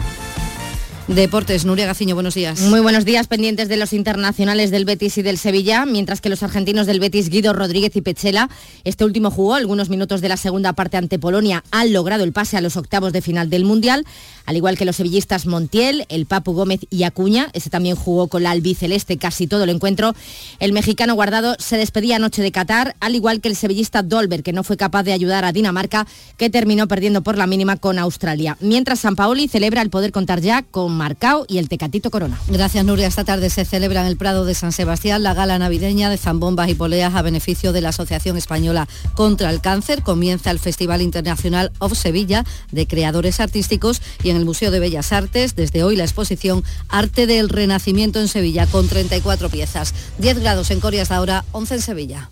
Deportes, Nuria Gaciño, buenos días. Muy buenos días, pendientes de los internacionales del Betis y del Sevilla, mientras que los argentinos del Betis, Guido Rodríguez y Pechela, este último jugó algunos minutos de la segunda parte ante Polonia, han logrado el pase a los octavos de final del Mundial, al igual que los sevillistas Montiel, el Papu Gómez y Acuña, ese también jugó con la albiceleste casi todo el encuentro. El mexicano guardado se despedía anoche de Qatar, al igual que el sevillista Dolber, que no fue capaz de ayudar a Dinamarca, que terminó perdiendo por la mínima con Australia. Mientras San Paoli celebra el poder contar ya con Marcao y el Tecatito Corona. Gracias, Nuria. Esta tarde se celebra en el Prado de San Sebastián la gala navideña de zambombas y poleas a beneficio de la Asociación Española contra el Cáncer. Comienza el Festival Internacional of Sevilla de Creadores Artísticos y en el Museo de Bellas Artes, desde hoy la exposición Arte del Renacimiento en Sevilla con 34 piezas. 10 grados en Coria hasta ahora, 11 en Sevilla.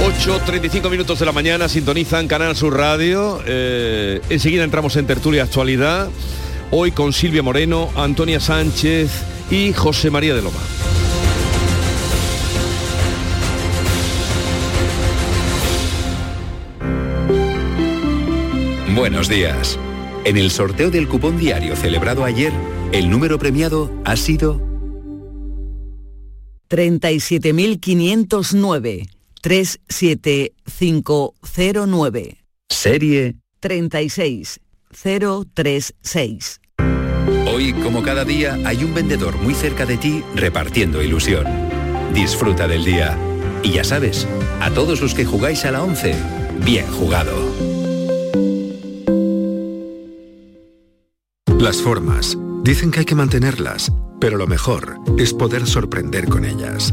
8.35 minutos de la mañana, sintonizan Canal Sur Radio. Eh, enseguida entramos en tertulia actualidad. Hoy con Silvia Moreno, Antonia Sánchez y José María de Loma. Buenos días. En el sorteo del cupón diario celebrado ayer, el número premiado ha sido 37509. 37509. Serie 36036. Hoy, como cada día, hay un vendedor muy cerca de ti repartiendo ilusión. Disfruta del día. Y ya sabes, a todos los que jugáis a la 11, bien jugado. Las formas. Dicen que hay que mantenerlas, pero lo mejor es poder sorprender con ellas.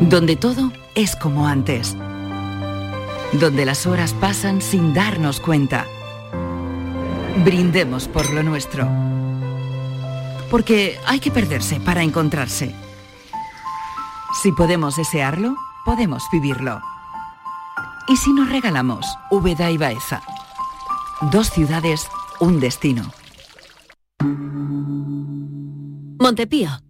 Donde todo es como antes. Donde las horas pasan sin darnos cuenta. Brindemos por lo nuestro. Porque hay que perderse para encontrarse. Si podemos desearlo, podemos vivirlo. ¿Y si nos regalamos Úbeda y Baeza? Dos ciudades, un destino. Montepío,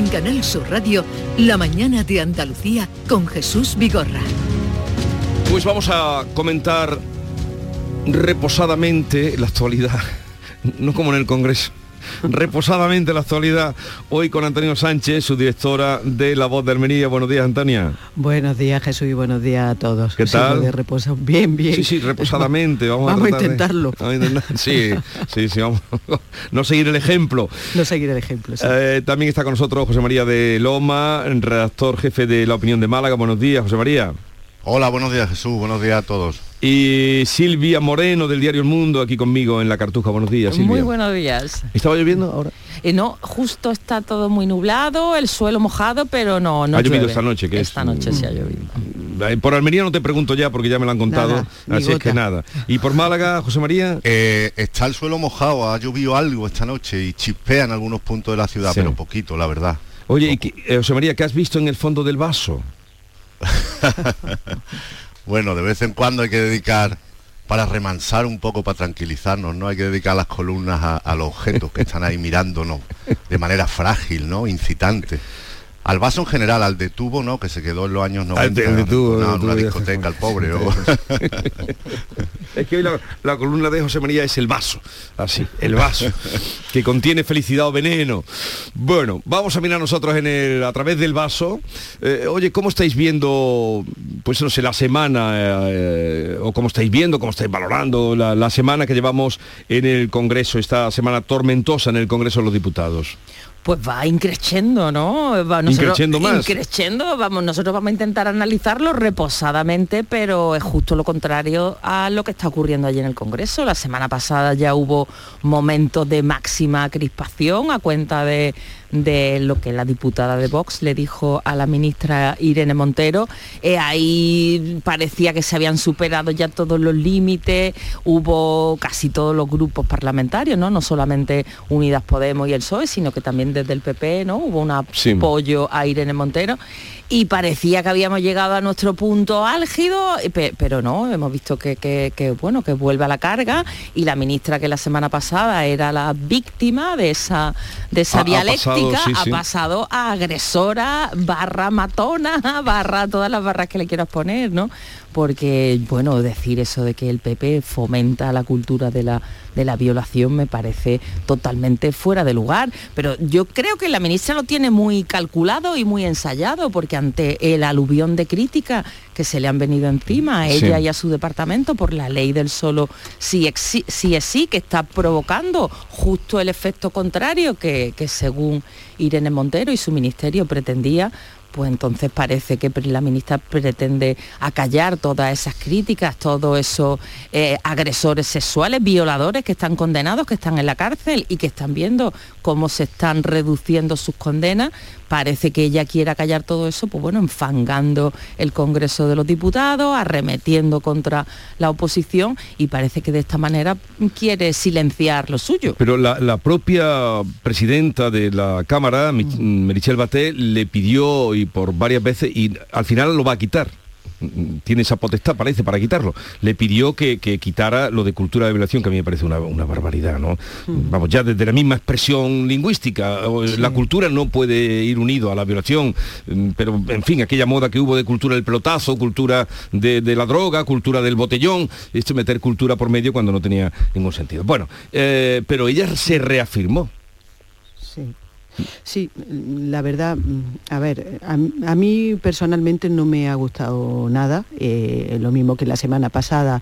En Canal Sur Radio, La mañana de Andalucía con Jesús Vigorra. Pues vamos a comentar reposadamente la actualidad, *laughs* no como en el Congreso. Reposadamente la actualidad hoy con Antonio Sánchez, su directora de La Voz de Almería. Buenos días, Antonia. Buenos días, Jesús, y buenos días a todos. ¿Qué tal? reposar bien, bien. Sí, sí, reposadamente. Vamos, Vamos a de- intentarlo. *laughs* vamos a intentar- Sí, sí, sí, vamos. *laughs* No seguir el ejemplo. No seguir el ejemplo. sí. Eh, también está con nosotros José María de Loma, redactor jefe de La Opinión de Málaga. Buenos días, José María. Hola, buenos días Jesús, buenos días a todos. Y Silvia Moreno del diario El Mundo aquí conmigo en la Cartuja. Buenos días, Silvia. Muy buenos días. ¿Estaba lloviendo ahora? Eh, no, justo está todo muy nublado, el suelo mojado, pero no, no ha llovido llueve. esta noche, que Esta es, noche sí ha mm, llovido. Eh, Por Almería no te pregunto ya porque ya me lo han contado, Nada, así es que nada. ¿Y por Málaga, José María? Eh, está el suelo mojado, ha llovido algo esta noche y chispea en algunos puntos de la ciudad, Sí. pero poquito, la verdad. Oye, y que- eh, José María, ¿qué has visto en el fondo del vaso? *laughs* Bueno, de vez en cuando hay que dedicar, para remansar un poco, para tranquilizarnos, ¿no? Hay que dedicar las columnas a, los objetos que están ahí mirándonos de manera frágil, ¿no? Incitante. Al vaso en general, al de tubo, ¿no? Que se quedó en los años 90 Al de- tubo, el en una discoteca, el pobre. *laughs* Es que hoy la, la columna de José María es el vaso, así, el vaso, *laughs* que contiene felicidad o veneno. Bueno, vamos a mirar nosotros en el, a través del vaso. Eh, oye, ¿cómo estáis viendo, pues no sé, la semana, eh, o cómo estáis viendo, cómo estáis valorando la, la semana que llevamos en el Congreso, esta semana tormentosa en el Congreso de los Diputados? Pues va increciendo, ¿no? Va, Increciendo más. Increciendo, vamos, nosotros vamos a intentar analizarlo reposadamente, pero es justo lo contrario a lo que está ocurriendo allí en el Congreso. La semana pasada ya hubo momentos de máxima crispación a cuenta de, de lo que la diputada de Vox le dijo a la ministra Irene Montero. Eh, ahí parecía que se habían superado ya todos los límites, hubo casi todos los grupos parlamentarios, ¿no? No solamente Unidas Podemos y el PSOE, sino que también desde el PP, ¿no? Hubo un Sí. apoyo a Irene Montero y parecía que habíamos llegado a nuestro punto álgido, pe- pero no, hemos visto que, que- que, bueno, que vuelve a la carga y la ministra que la semana pasada era la víctima de esa, de esa Ha- ha dialéctica, pasado, sí, ha sí. pasado a agresora, barra matona, *laughs* barra todas las barras que le quieras poner, ¿no? Porque, bueno, decir eso de que el PP fomenta la cultura de la, de la violación me parece totalmente fuera de lugar. Pero yo creo que la ministra lo tiene muy calculado y muy ensayado, porque ante el aluvión de crítica que se le han venido encima a Sí. ella y a su departamento por la ley del solo sí es sí, que está provocando justo el efecto contrario que, que según Irene Montero y su ministerio pretendía, pues entonces parece que la ministra pretende acallar todas esas críticas, todos esos eh, agresores sexuales, violadores que están condenados, que están en la cárcel y que están viendo cómo se están reduciendo sus condenas. Parece que ella quiere acallar todo eso, pues bueno, enfangando el Congreso de los Diputados, arremetiendo contra la oposición y parece que de esta manera quiere silenciar lo suyo. Pero la, la propia presidenta de la Cámara, Mi- Merichel Batet, le pidió y por varias veces, y al final lo va a quitar. Mm, Tiene esa potestad, parece, para quitarlo. Le pidió que, que quitara lo de cultura de violación, que a mí me parece una, una barbaridad, ¿no? Vamos, ya desde la misma expresión lingüística, o, la cultura no puede ir unido a la violación, mm, pero en fin, aquella moda que hubo de cultura del pelotazo, cultura de, de la droga, cultura del botellón, esto meter cultura por medio cuando no tenía ningún sentido. Bueno, eh, pero ella se reafirmó. Sí. Sí, la verdad, mm, a ver, a, mí personalmente no me ha gustado nada, eh, lo mismo que la semana pasada,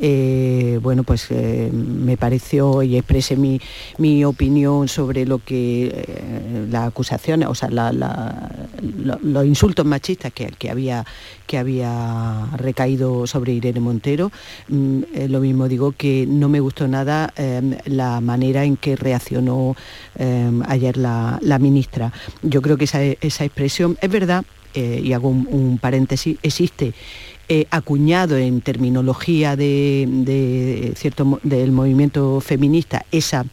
eh, bueno, pues eh, me pareció y expresé mi, mi opinión sobre lo que eh, la acusación, o sea, la- la- lo- los insultos machistas que, que había que había recaído sobre Irene Montero. Mm, lo mismo digo que no me gustó nada la manera en que reaccionó ayer la, la ministra. Yo creo que esa, esa expresión es verdad, eh, y hago un, paréntesis, existe eh, acuñado en terminología de, cierto del movimiento feminista esa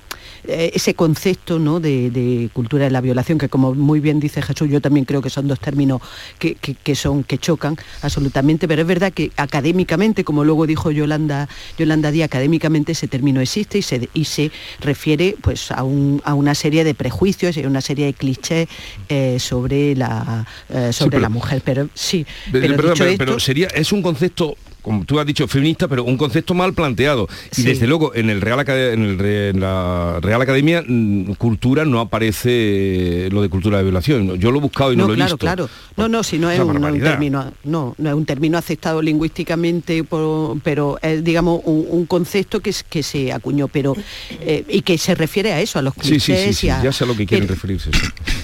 eh, ese concepto ¿no? de, de cultura de la violación, que como muy bien dice Jesús, yo también creo que son dos términos que, que- que son, que chocan absolutamente, pero es verdad que académicamente, como luego dijo Yolanda, Yolanda Díaz, académicamente ese término existe y se, y se refiere pues, a, un- a una serie de prejuicios y a una serie de clichés eh, sobre, la, eh, sobre pero- la mujer. Pero sí, Pero, pero perdón, dicho pero- esto- pero sería, es un concepto como tú has dicho, feminista, pero un concepto mal planteado. Y desde luego en el Real Acad- en, el Re- en la Real Academia mm, Cultura no aparece lo de cultura de violación. Yo lo he buscado y no, no, lo he claro, visto. claro. No, no, si no es un, término, no, no es un término aceptado lingüísticamente, por- pero es, digamos, un, un concepto que, es- que se acuñó, pero eh, y que se refiere a eso, a los Sí, sí, sí, clichés sí, y a- ya sé a lo que quieren pero- referirse.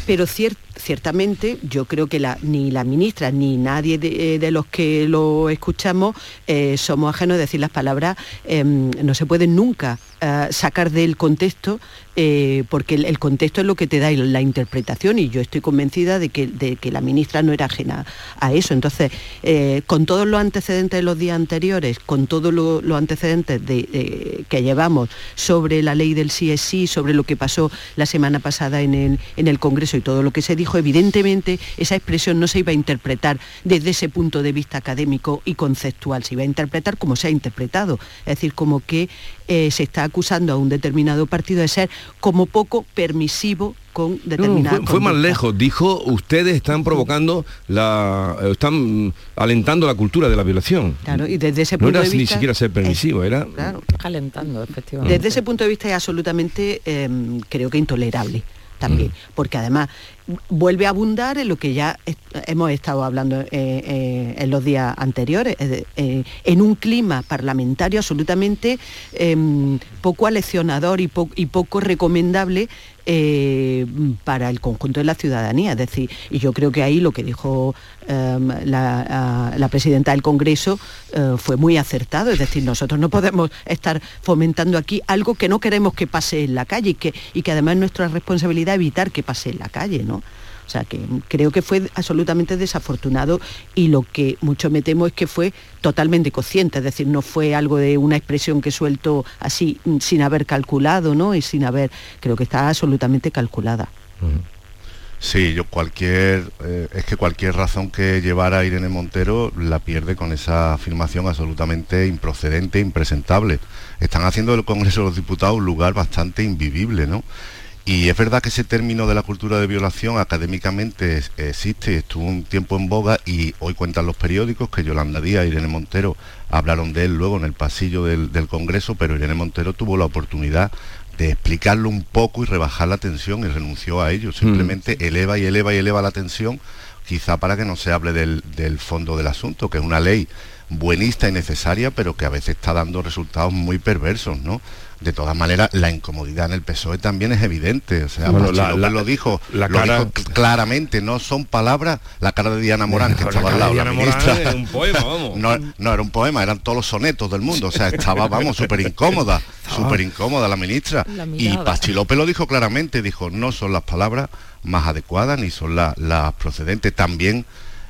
pero cier- ciertamente yo creo que ni la ministra ni nadie de, de los que lo escuchamos eh, somos ajenos a decir las palabras, eh, no se pueden nunca eh, sacar del contexto eh, porque el, contexto es lo que te da la interpretación y yo estoy convencida de que, la ministra no era ajena a eso. Entonces, eh, con todos los antecedentes de los días anteriores, con todos lo- los antecedentes de, eh, que llevamos sobre la ley del sí, sobre lo que pasó la semana pasada en el, en el Congreso y todo lo que se dijo, evidentemente esa expresión no se iba a interpretar desde ese punto de vista académico y conceptual, se iba a interpretar como se ha interpretado, es decir, como que eh, se está acusando a un determinado partido de ser como poco permisivo con No, no, determinadas fue, fue más lejos. Dijo, ustedes están provocando la... eh, están alentando la cultura de la violación. Claro, y desde ese no punto era de ni vista... siquiera ser permisivo, era... Claro. Calentando, efectivamente. Desde ese punto de vista es absolutamente, eh, creo que intolerable también, porque además vuelve a abundar en lo que ya est- hemos estado hablando eh, eh, en los días anteriores, eh, en un clima parlamentario absolutamente em, poco aleccionador y, po- y poco recomendable eh, para el conjunto de la ciudadanía. Es decir, y yo creo que ahí lo que dijo em, la, presidenta del Congreso eh, fue muy acertado. Es decir, nosotros no podemos estar fomentando aquí algo que no queremos que pase en la calle y que, y que además es nuestra responsabilidad evitar que pase en la calle, ¿no? O sea que creo que fue absolutamente desafortunado y lo que mucho me temo es que fue totalmente consciente, es decir, no fue algo de una expresión que suelto así mm, sin haber calculado, ¿no? Y sin haber, creo que está absolutamente calculada. Sí, yo cualquier, eh, es que cualquier razón que llevara Irene Montero la pierde con esa afirmación absolutamente improcedente, impresentable. Están haciendo del Congreso de los Diputados un lugar bastante invivible, ¿no? Y es verdad que ese término de la cultura de violación académicamente existe, estuvo un tiempo en boga y hoy cuentan los periódicos que Yolanda Díaz Irene Montero hablaron de él luego en el pasillo del, del Congreso, pero Irene Montero tuvo la oportunidad de explicarlo un poco y rebajar la tensión y renunció a ello. Simplemente eleva y eleva y eleva la tensión, quizá para que no se hable del, del fondo del asunto, que es una ley buenista y necesaria, pero que a veces está dando resultados muy perversos, ¿no? De todas maneras, la incomodidad en el PSOE también es evidente. O sea, Bueno, Pachi la- lo dijo, la lo cara- dijo cl- claramente, no son palabras, la cara de Diana Morán, que La estaba al lado, la ministra. es un poema, vamos. *laughs* No, no era un poema, eran todos los sonetos del mundo. O sea, estaba, vamos, súper incómoda, súper *laughs* incómoda la ministra. La y. Pachi López lo dijo claramente, dijo, no son las palabras más adecuadas ni son la- las procedentes. También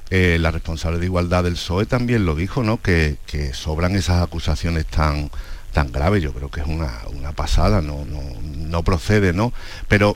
eh, la responsable de igualdad del PSOE también lo dijo, ¿no? Que, que sobran esas acusaciones tan tan graves. Yo creo que es una, una pasada, no, no, no procede, ¿no? Pero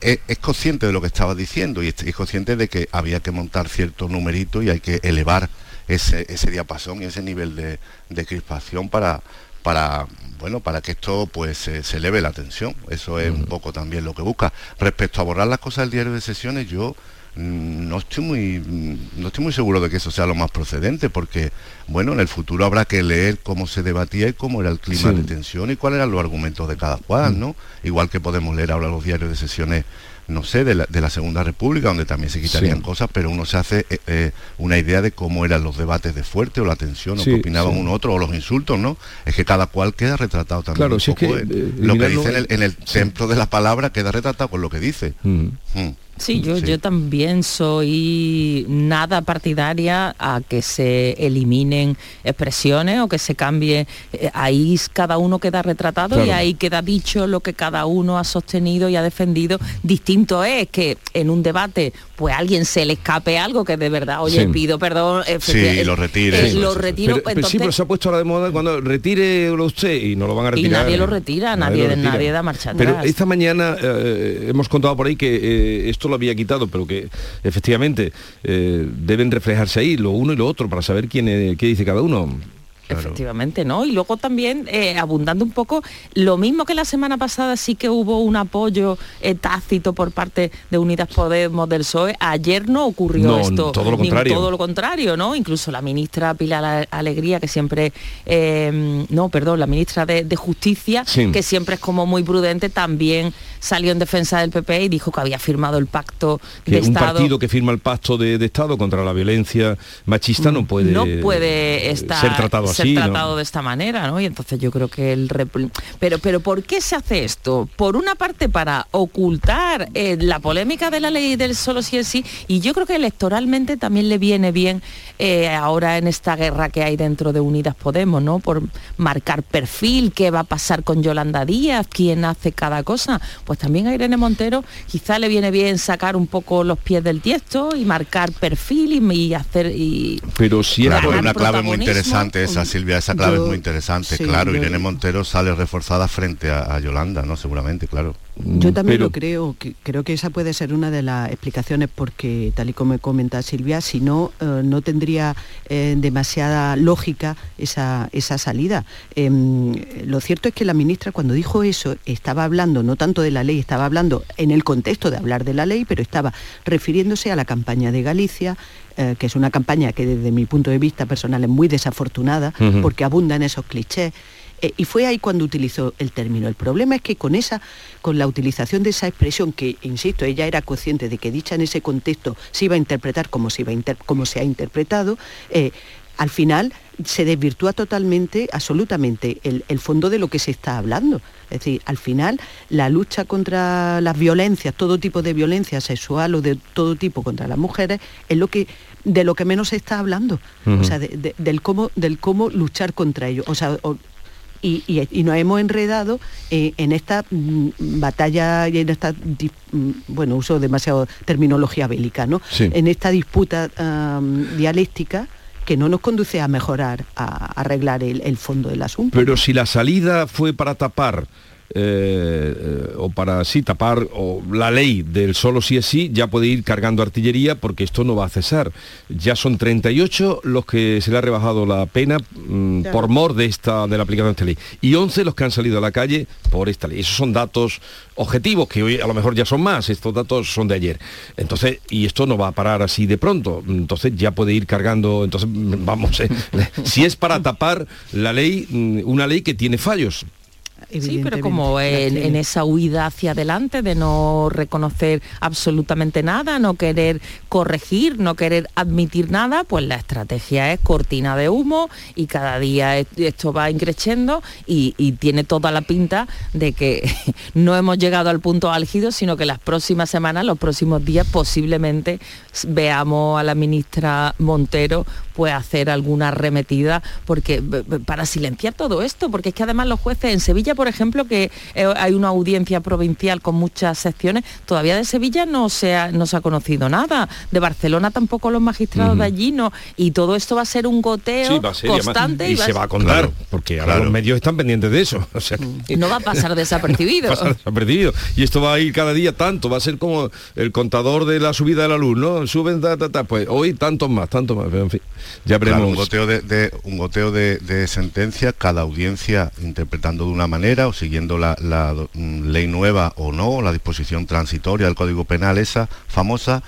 es, es consciente de lo que estaba diciendo y es, es consciente de que había que montar cierto numerito y hay que elevar ese, ese diapasón y ese nivel de, de crispación para para bueno para que esto pues se, se eleve la tensión eso es un poco también lo que busca respecto a borrar las cosas del diario de sesiones yo no estoy muy mm, no estoy muy seguro de que eso sea lo más procedente porque bueno en el futuro habrá que leer cómo se debatía y cómo era el clima Sí. de tensión y cuáles eran los argumentos de cada cual no igual que podemos leer ahora los diarios de sesiones no sé, de la, de la Segunda República, donde también se quitarían Sí. cosas, pero uno se hace eh, eh, una idea de cómo eran los debates de fuerte o la tensión o que opinaban uno otro o los insultos, ¿no? Es que cada cual queda retratado también. Claro, un si es poco, que, eh, eh, lo que dice en el, en el templo de la palabra queda retratado con lo que dice. Mm. Mm. Sí, yo, Sí. yo también soy nada partidaria a que se eliminen expresiones o que se cambie. Eh, ahí cada uno queda retratado y ahí queda dicho lo que cada uno ha sostenido y ha defendido. Distinto es que en un debate pues a alguien se le escape algo que de verdad, oye, Sí. pido perdón. eh, Sí, eh, lo retire, eh, sí, lo retiro, Pero, pero sí, entonces- pero se ha puesto ahora de moda cuando retírelo usted y no lo van a y retirar. nadie lo retira, nadie, lo retira. nadie da marcha Pero atrás. esta mañana eh, hemos contado por ahí que eh, esto lo había quitado, pero que efectivamente eh, deben reflejarse ahí lo uno y lo otro para saber quién es- qué dice cada uno. Efectivamente, ¿no? Y luego también, eh, abundando un poco, lo mismo que la semana pasada sí que hubo un apoyo eh, tácito por parte de Unidas Podemos del PSOE, ayer no ocurrió No, esto. todo lo ni contrario. todo lo contrario, ¿no? Incluso la ministra Pilar Alegría, que siempre, eh, no, perdón, la ministra de, de Justicia, Sí. que siempre es como muy prudente, también salió en defensa del PP y dijo que había firmado el pacto Que de un Estado. partido que firma el pacto de, de Estado contra la violencia machista no puede, no puede estar ser tratado ser así. ¿no? tratado de esta manera, ¿no? Y entonces yo creo que el pero pero ¿por qué se hace esto? Por una parte para ocultar eh, la polémica de la ley del solo sí es sí y yo creo que electoralmente también le viene bien eh, ahora en esta guerra que hay dentro de Unidas Podemos, ¿no? Por marcar perfil, qué va a pasar con Yolanda Díaz, quién hace cada cosa. Pues también a Irene Montero quizá le viene bien sacar un poco los pies del tiesto y marcar perfil y, y hacer y Pero si era es una clave muy interesante esa, Silvia, esa clave Yo- es muy interesante. sí, claro, Irene Montero sale reforzada frente a, a Yolanda, ¿no? Seguramente, claro. Yo también pero- lo creo, que, creo que esa puede ser una de las explicaciones porque, tal y como comenta Silvia, si no, eh, no tendría eh, demasiada lógica esa, esa salida. Em, lo cierto es que la ministra cuando dijo eso estaba hablando no tanto de la ley, estaba hablando en el contexto de hablar de la ley, pero estaba refiriéndose a la campaña de Galicia, eh, que es una campaña que desde mi punto de vista personal es muy desafortunada Ujú. porque abundan esos clichés. Eh, y fue ahí cuando utilizó el término. El problema es que con esa, con la utilización de esa expresión, que insisto, ella era consciente de que dicha en ese contexto se iba a interpretar como se, iba a inter- como se ha interpretado, eh, al final se desvirtúa totalmente, absolutamente, el, el fondo de lo que se está hablando. Es decir, al final la lucha contra las violencias, todo tipo de violencia sexual o de todo tipo contra las mujeres, es lo que de lo que menos se está hablando. O sea, de- de- del cómo del cómo luchar contra ello. O sea, o- y, y- y nos hemos enredado eh, en esta mm, batalla y en esta mm, bueno uso demasiado terminología bélica no Sí. en esta disputa dialéctica que no nos conduce a mejorar a, arreglar el, el fondo del asunto Pero si la salida fue para tapar eh, o para sí tapar o la ley del solo sí es sí, ya puede ir cargando artillería porque esto no va a cesar. Ya son 38 los que se le ha rebajado la pena mm, por mor de esta de la aplicación de esta ley y 11 los que han salido a la calle por esta ley. Esos son datos objetivos que hoy a lo mejor ya son más, estos datos son de ayer. Entonces, y esto no va a parar así de pronto. Entonces ya puede ir cargando, entonces *laughs* vamos, eh, *laughs* si es para tapar la ley, mm, una ley que tiene fallos. Sí, pero como en, esa huida hacia adelante de no reconocer absolutamente nada, no querer corregir, no querer admitir nada, pues la estrategia es cortina de humo y cada día es- esto va increciendo y, y tiene toda la pinta de que *laughs* no hemos llegado al punto álgido, sino que las próximas semanas, los próximos días, posiblemente veamos a la ministra Montero pues hacer alguna arremetida porque para silenciar todo esto, porque es que además los jueces en Sevilla, por ejemplo, que eh, hay una audiencia provincial con muchas secciones, todavía de Sevilla no se ha, no se ha conocido nada, de Barcelona tampoco los magistrados de allí no, y todo esto va a ser un goteo Sí, va a ser, y constante y, y va a se va a contar, Claro, porque ahora claro. los medios están pendientes de eso. O sea, que- no va a pasar *laughs* desapercibido. pasar desapercibido. Y esto va a ir cada día tanto, va a ser como el contador de la subida de la luz, ¿no? Suben, ta, ta, ta, pues hoy tantos más, tantos más, pero en fin, ya Claro, veremos. un goteo de, de- un goteo de, de sentencia, cada audiencia interpretando de una manera o siguiendo la, la, mm, ley nueva o no, la disposición transitoria del Código Penal esa famosa.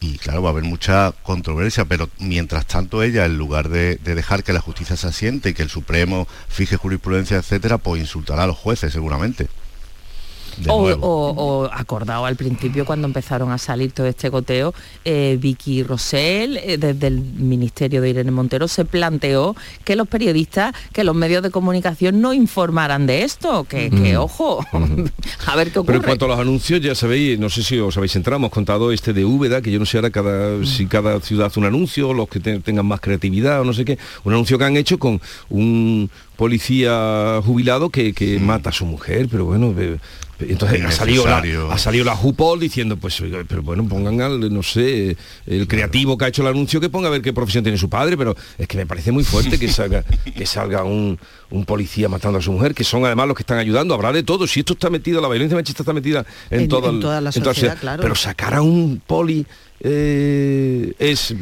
Y claro, va a haber mucha controversia, pero mientras tanto ella, en lugar de, de dejar que la justicia se asiente y que el Supremo fije jurisprudencia, etcétera, pues insultará a los jueces seguramente. O, o- o acordado al principio cuando empezaron a salir todo este goteo, eh, Vicky Rosell, eh, desde el Ministerio de Irene Montero, se planteó que los periodistas, que los medios de comunicación no informaran de esto, que, que, Mm. ojo, *laughs* a ver qué Pero ocurre. en cuanto a los anuncios, ya sabéis, no sé si os habéis entrado, hemos contado este de Úbeda, que yo no sé ahora cada, si cada ciudad hace un anuncio, los que te- tengan más creatividad o no sé qué, un anuncio que han hecho con un policía jubilado que, que mata a su mujer, pero bueno, entonces ha salido, la, ha salido la Jupol diciendo, pues, pero bueno, pongan al, no sé, el creativo que ha hecho el anuncio que ponga a ver qué profesión tiene su padre, pero es que me parece muy fuerte que salga, *laughs* que salga un, un policía matando a su mujer, que son además los que están ayudando, habrá de todo, si esto está metido, la violencia machista está metida en, En- toda, en el- toda la en toda sociedad, claro. pero sacar a un poli eh, es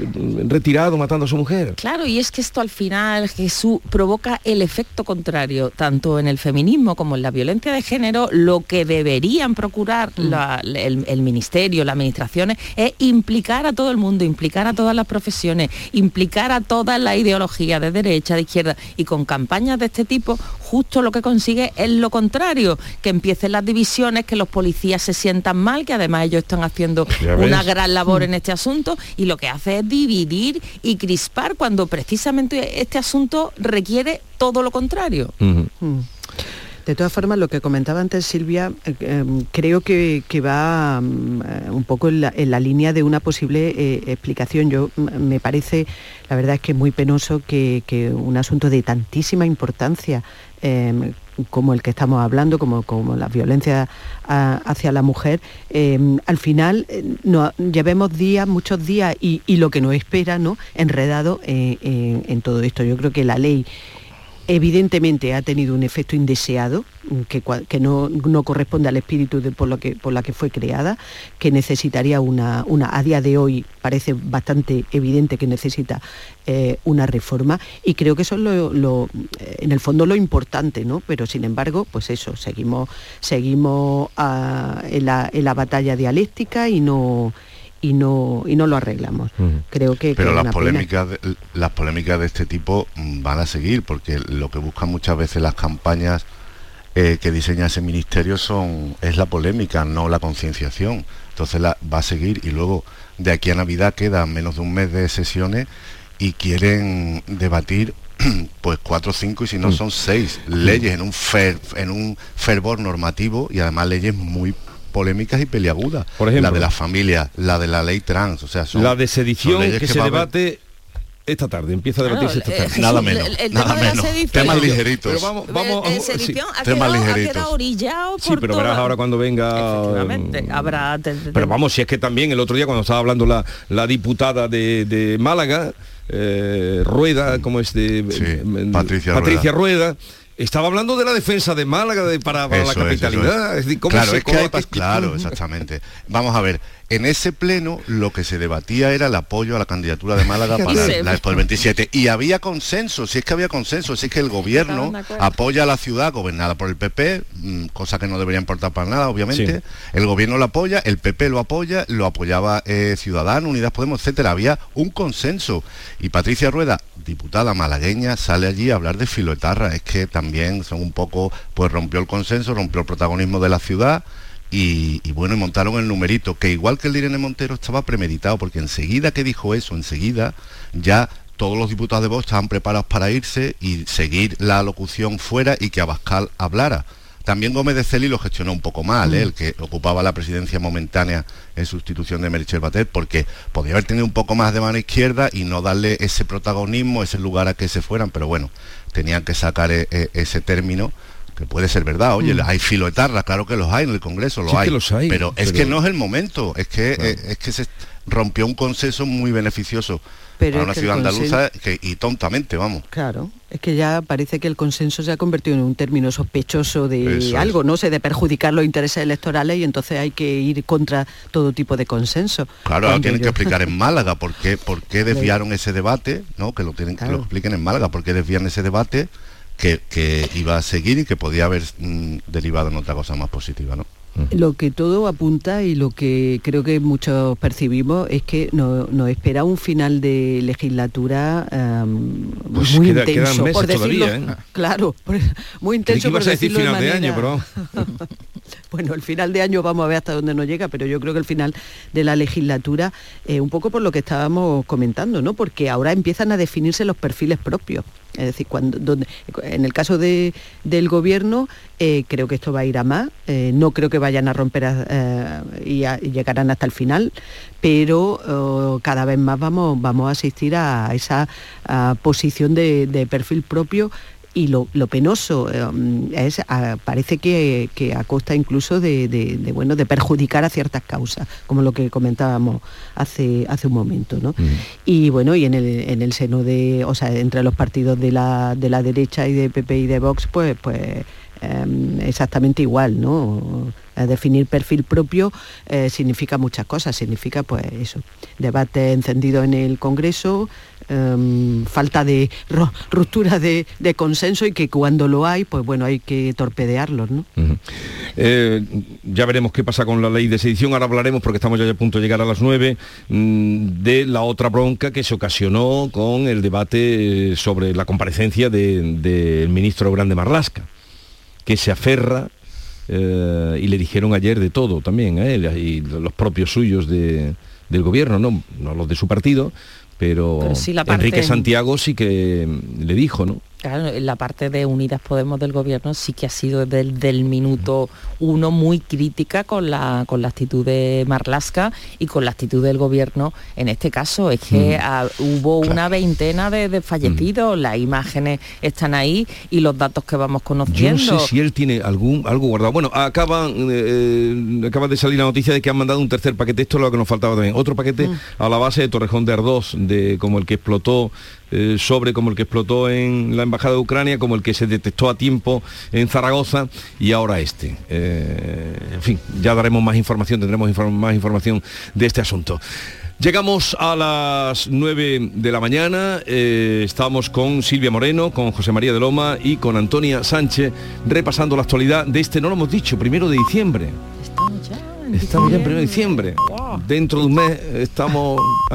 retirado matando a su mujer. Claro, y es que esto al final Jesús provoca el efecto contrario, tanto en el feminismo como en la violencia de género, lo que deberían procurar Mm. la- el, el ministerio, las administraciones, es implicar a todo el mundo, implicar a todas las profesiones, implicar a todas las ideologías de derecha, de izquierda, y con campañas de este tipo, justo lo que consigue es lo contrario, que empiecen las divisiones, que los policías se sientan mal, que además ellos están haciendo una gran labor en este asunto y lo que hace es dividir y crispar cuando precisamente este asunto requiere todo lo contrario. Mm. De todas formas, lo que comentaba antes Silvia, eh, eh, creo que, va mm, eh, un poco en la, línea de una posible eh, explicación. Yo mm, me parece, la verdad es que muy penoso que, un asunto de tantísima importancia eh, como el que estamos hablando, como, como la violencia hacia la mujer, eh, al final llevemos días, muchos días y, lo que nos espera, ¿no? Enredado en- en todo esto. Yo creo que la ley evidentemente ha tenido un efecto indeseado mm, que, no, no corresponde al espíritu por, lo que, por la que fue creada, que necesitaría una, una, a día de hoy parece bastante evidente que necesita eh, una reforma y creo que eso es lo, eh, en el fondo lo importante, ¿no? Pero sin embargo, pues eso, seguimos, seguimos ah, en, la, en la batalla dialéctica y no y no y no lo arreglamos. Creo que, Pero las polémicas, de, las polémicas de este tipo mm, van a seguir, porque lo que buscan muchas veces las campañas eh, que diseña ese ministerio son es la polémica, no la concienciación. Entonces la, va a seguir y luego de aquí a Navidad quedan menos de un mes de sesiones y quieren debatir *clears throat* pues cuatro cinco y si no Mm. son seis leyes en un fer- en un fervor normativo y además leyes muy polémicas y peliagudas. Por ejemplo. la de la familia, la de la ley trans, o sea, son, la de sedición que, se debate esta tarde, empieza a debatirse Claro, esta eh, tarde. Nada menos, el- el nada tema de la menos. sedición- Temas ligeritos. Pero vamos, vamos, El- el sí. ha, Temas quedado, ha quedado orillado Sí, pero verás ahora cuando venga... Efectivamente, habrá... te- te- Pero vamos, si es que también el otro día cuando estaba hablando la, la diputada de, de Málaga, eh, Rueda, como es de... eh, Patricia Rueda. Estaba hablando de la defensa de Málaga de, para, para la capitalidad. es. Es decir, ¿cómo claro, se es que hay coloca- pas- claro, exactamente. Vamos a ver, en ese pleno lo que se debatía era el apoyo a la candidatura de Málaga para la Expo del 27 y había consenso, si es que había consenso, si es que el gobierno apoya a la ciudad gobernada por el PP, mm, cosa que no debería importar para nada, obviamente. Sí. El gobierno lo apoya, el PP lo apoya, lo apoyaba eh, Ciudadanos, Unidas Podemos, etcétera. Había un consenso. Y Patricia Rueda, diputada malagueña, sale allí a hablar de filoetarra. Es que también son un poco, pues rompió el consenso, rompió el protagonismo de la ciudad. Y, y bueno, y montaron el numerito, que igual que el de Irene Montero estaba premeditado, porque enseguida que dijo eso, enseguida ya todos los diputados de Vox estaban preparados para irse y seguir la locución fuera y que Abascal hablara. También Gómez de Celi lo gestionó un poco mal, ¿eh? el que ocupaba la presidencia momentánea en sustitución de Merichel Batet, porque podía haber tenido un poco más de mano izquierda y no darle ese protagonismo, ese lugar a que se fueran, pero bueno, tenían que sacar e- e- ese término que puede ser verdad, oye, Mm. hay filoetarras, claro que los hay en el Congreso, los Sí que hay, los hay, pero es pero- que no es el momento, es que eh, es que se rompió un consenso muy beneficioso Pero para una ciudad andaluza que- y tontamente, vamos. Claro, es que ya parece que el consenso se ha convertido en un término sospechoso de Eso es. algo, no sé, de perjudicar los intereses electorales y entonces hay que ir contra todo tipo de consenso. Claro, ahora tienen que explicar en Málaga por qué, por qué *laughs* desviaron ese debate, ¿no? Que lo tienen que lo expliquen en Málaga, por qué desvían ese debate que, iba a seguir y que podía haber mm, derivado en otra cosa más positiva, ¿no? Lo que todo apunta y lo que creo que muchos percibimos es que no- nos espera un final de legislatura em, Pues muy queda- intenso, meses por decirlo, todavía, ¿eh? *laughs* claro, por- muy intenso. ibas por a decir final de año, pero *laughs* Bueno, el final de año vamos a ver hasta dónde nos llega, pero yo creo que el final de la legislatura, eh, un poco por lo que estábamos comentando, ¿no? Porque ahora empiezan a definirse los perfiles propios. Es decir, cuando, donde, en el caso de- del gobierno, eh, creo que esto va a ir a más. eh, no creo que vayan a romper a- eh, y, a- y llegarán hasta el final, pero oh, cada vez más vamos, vamos a asistir a esa a posición de, de perfil propio y lo, lo penoso es, parece que, que a costa incluso de, de- de, bueno, de perjudicar a ciertas causas, como lo que comentábamos hace, hace un momento. ¿no? Y bueno, y en el, en el seno de, o sea, entre los partidos de la, de la derecha y de PP y de Vox, pues, pues em, exactamente igual, ¿no? Eh, definir perfil propio eh, significa muchas cosas, significa pues eso, debate encendido en el Congreso, em, falta de ruptura de, consenso y que cuando lo hay, pues bueno, hay que torpedearlos, ¿no? Eh, ya veremos qué pasa con la ley de sedición. Ahora hablaremos, porque estamos ya a punto de llegar a las 9, mm, de la otra bronca que se ocasionó con el debate sobre la comparecencia de- del ministro Grande Marlasca, que se aferra, eh, y le dijeron ayer de todo también a él, y los propios suyos de- del gobierno, no, no los de su partido, pero, Pero sí la parte- Enrique Santiago sí que le dijo, ¿no? Claro, la parte de Unidas Podemos del gobierno sí que ha sido desde el del minuto uno muy crítica con la, con la actitud de Marlasca y con la actitud del gobierno en este caso. Es que Mm. ah, hubo una veintena de, de fallecidos, las imágenes están ahí y los datos que vamos Yo conociendo. no sé si él tiene algún algo guardado. Bueno, acaban, eh, acaba de salir la noticia de que han mandado un tercer paquete. Esto es lo que nos faltaba también. Otro paquete a la base de Torrejón de Ardós, de como el que explotó eh, sobre como el que explotó en la embajada de Ucrania, como el que se detectó a tiempo en Zaragoza y ahora este. Eh, en fin, ya daremos más información, tendremos inform- más información de este asunto. Llegamos a las 9 de la mañana, eh, estamos con Silvia Moreno, con José María de Loma y con Antonia Sánchez repasando la actualidad de este, no lo hemos dicho, primero de diciembre. Estamos ya en primero de diciembre. Dentro de un mes estamos a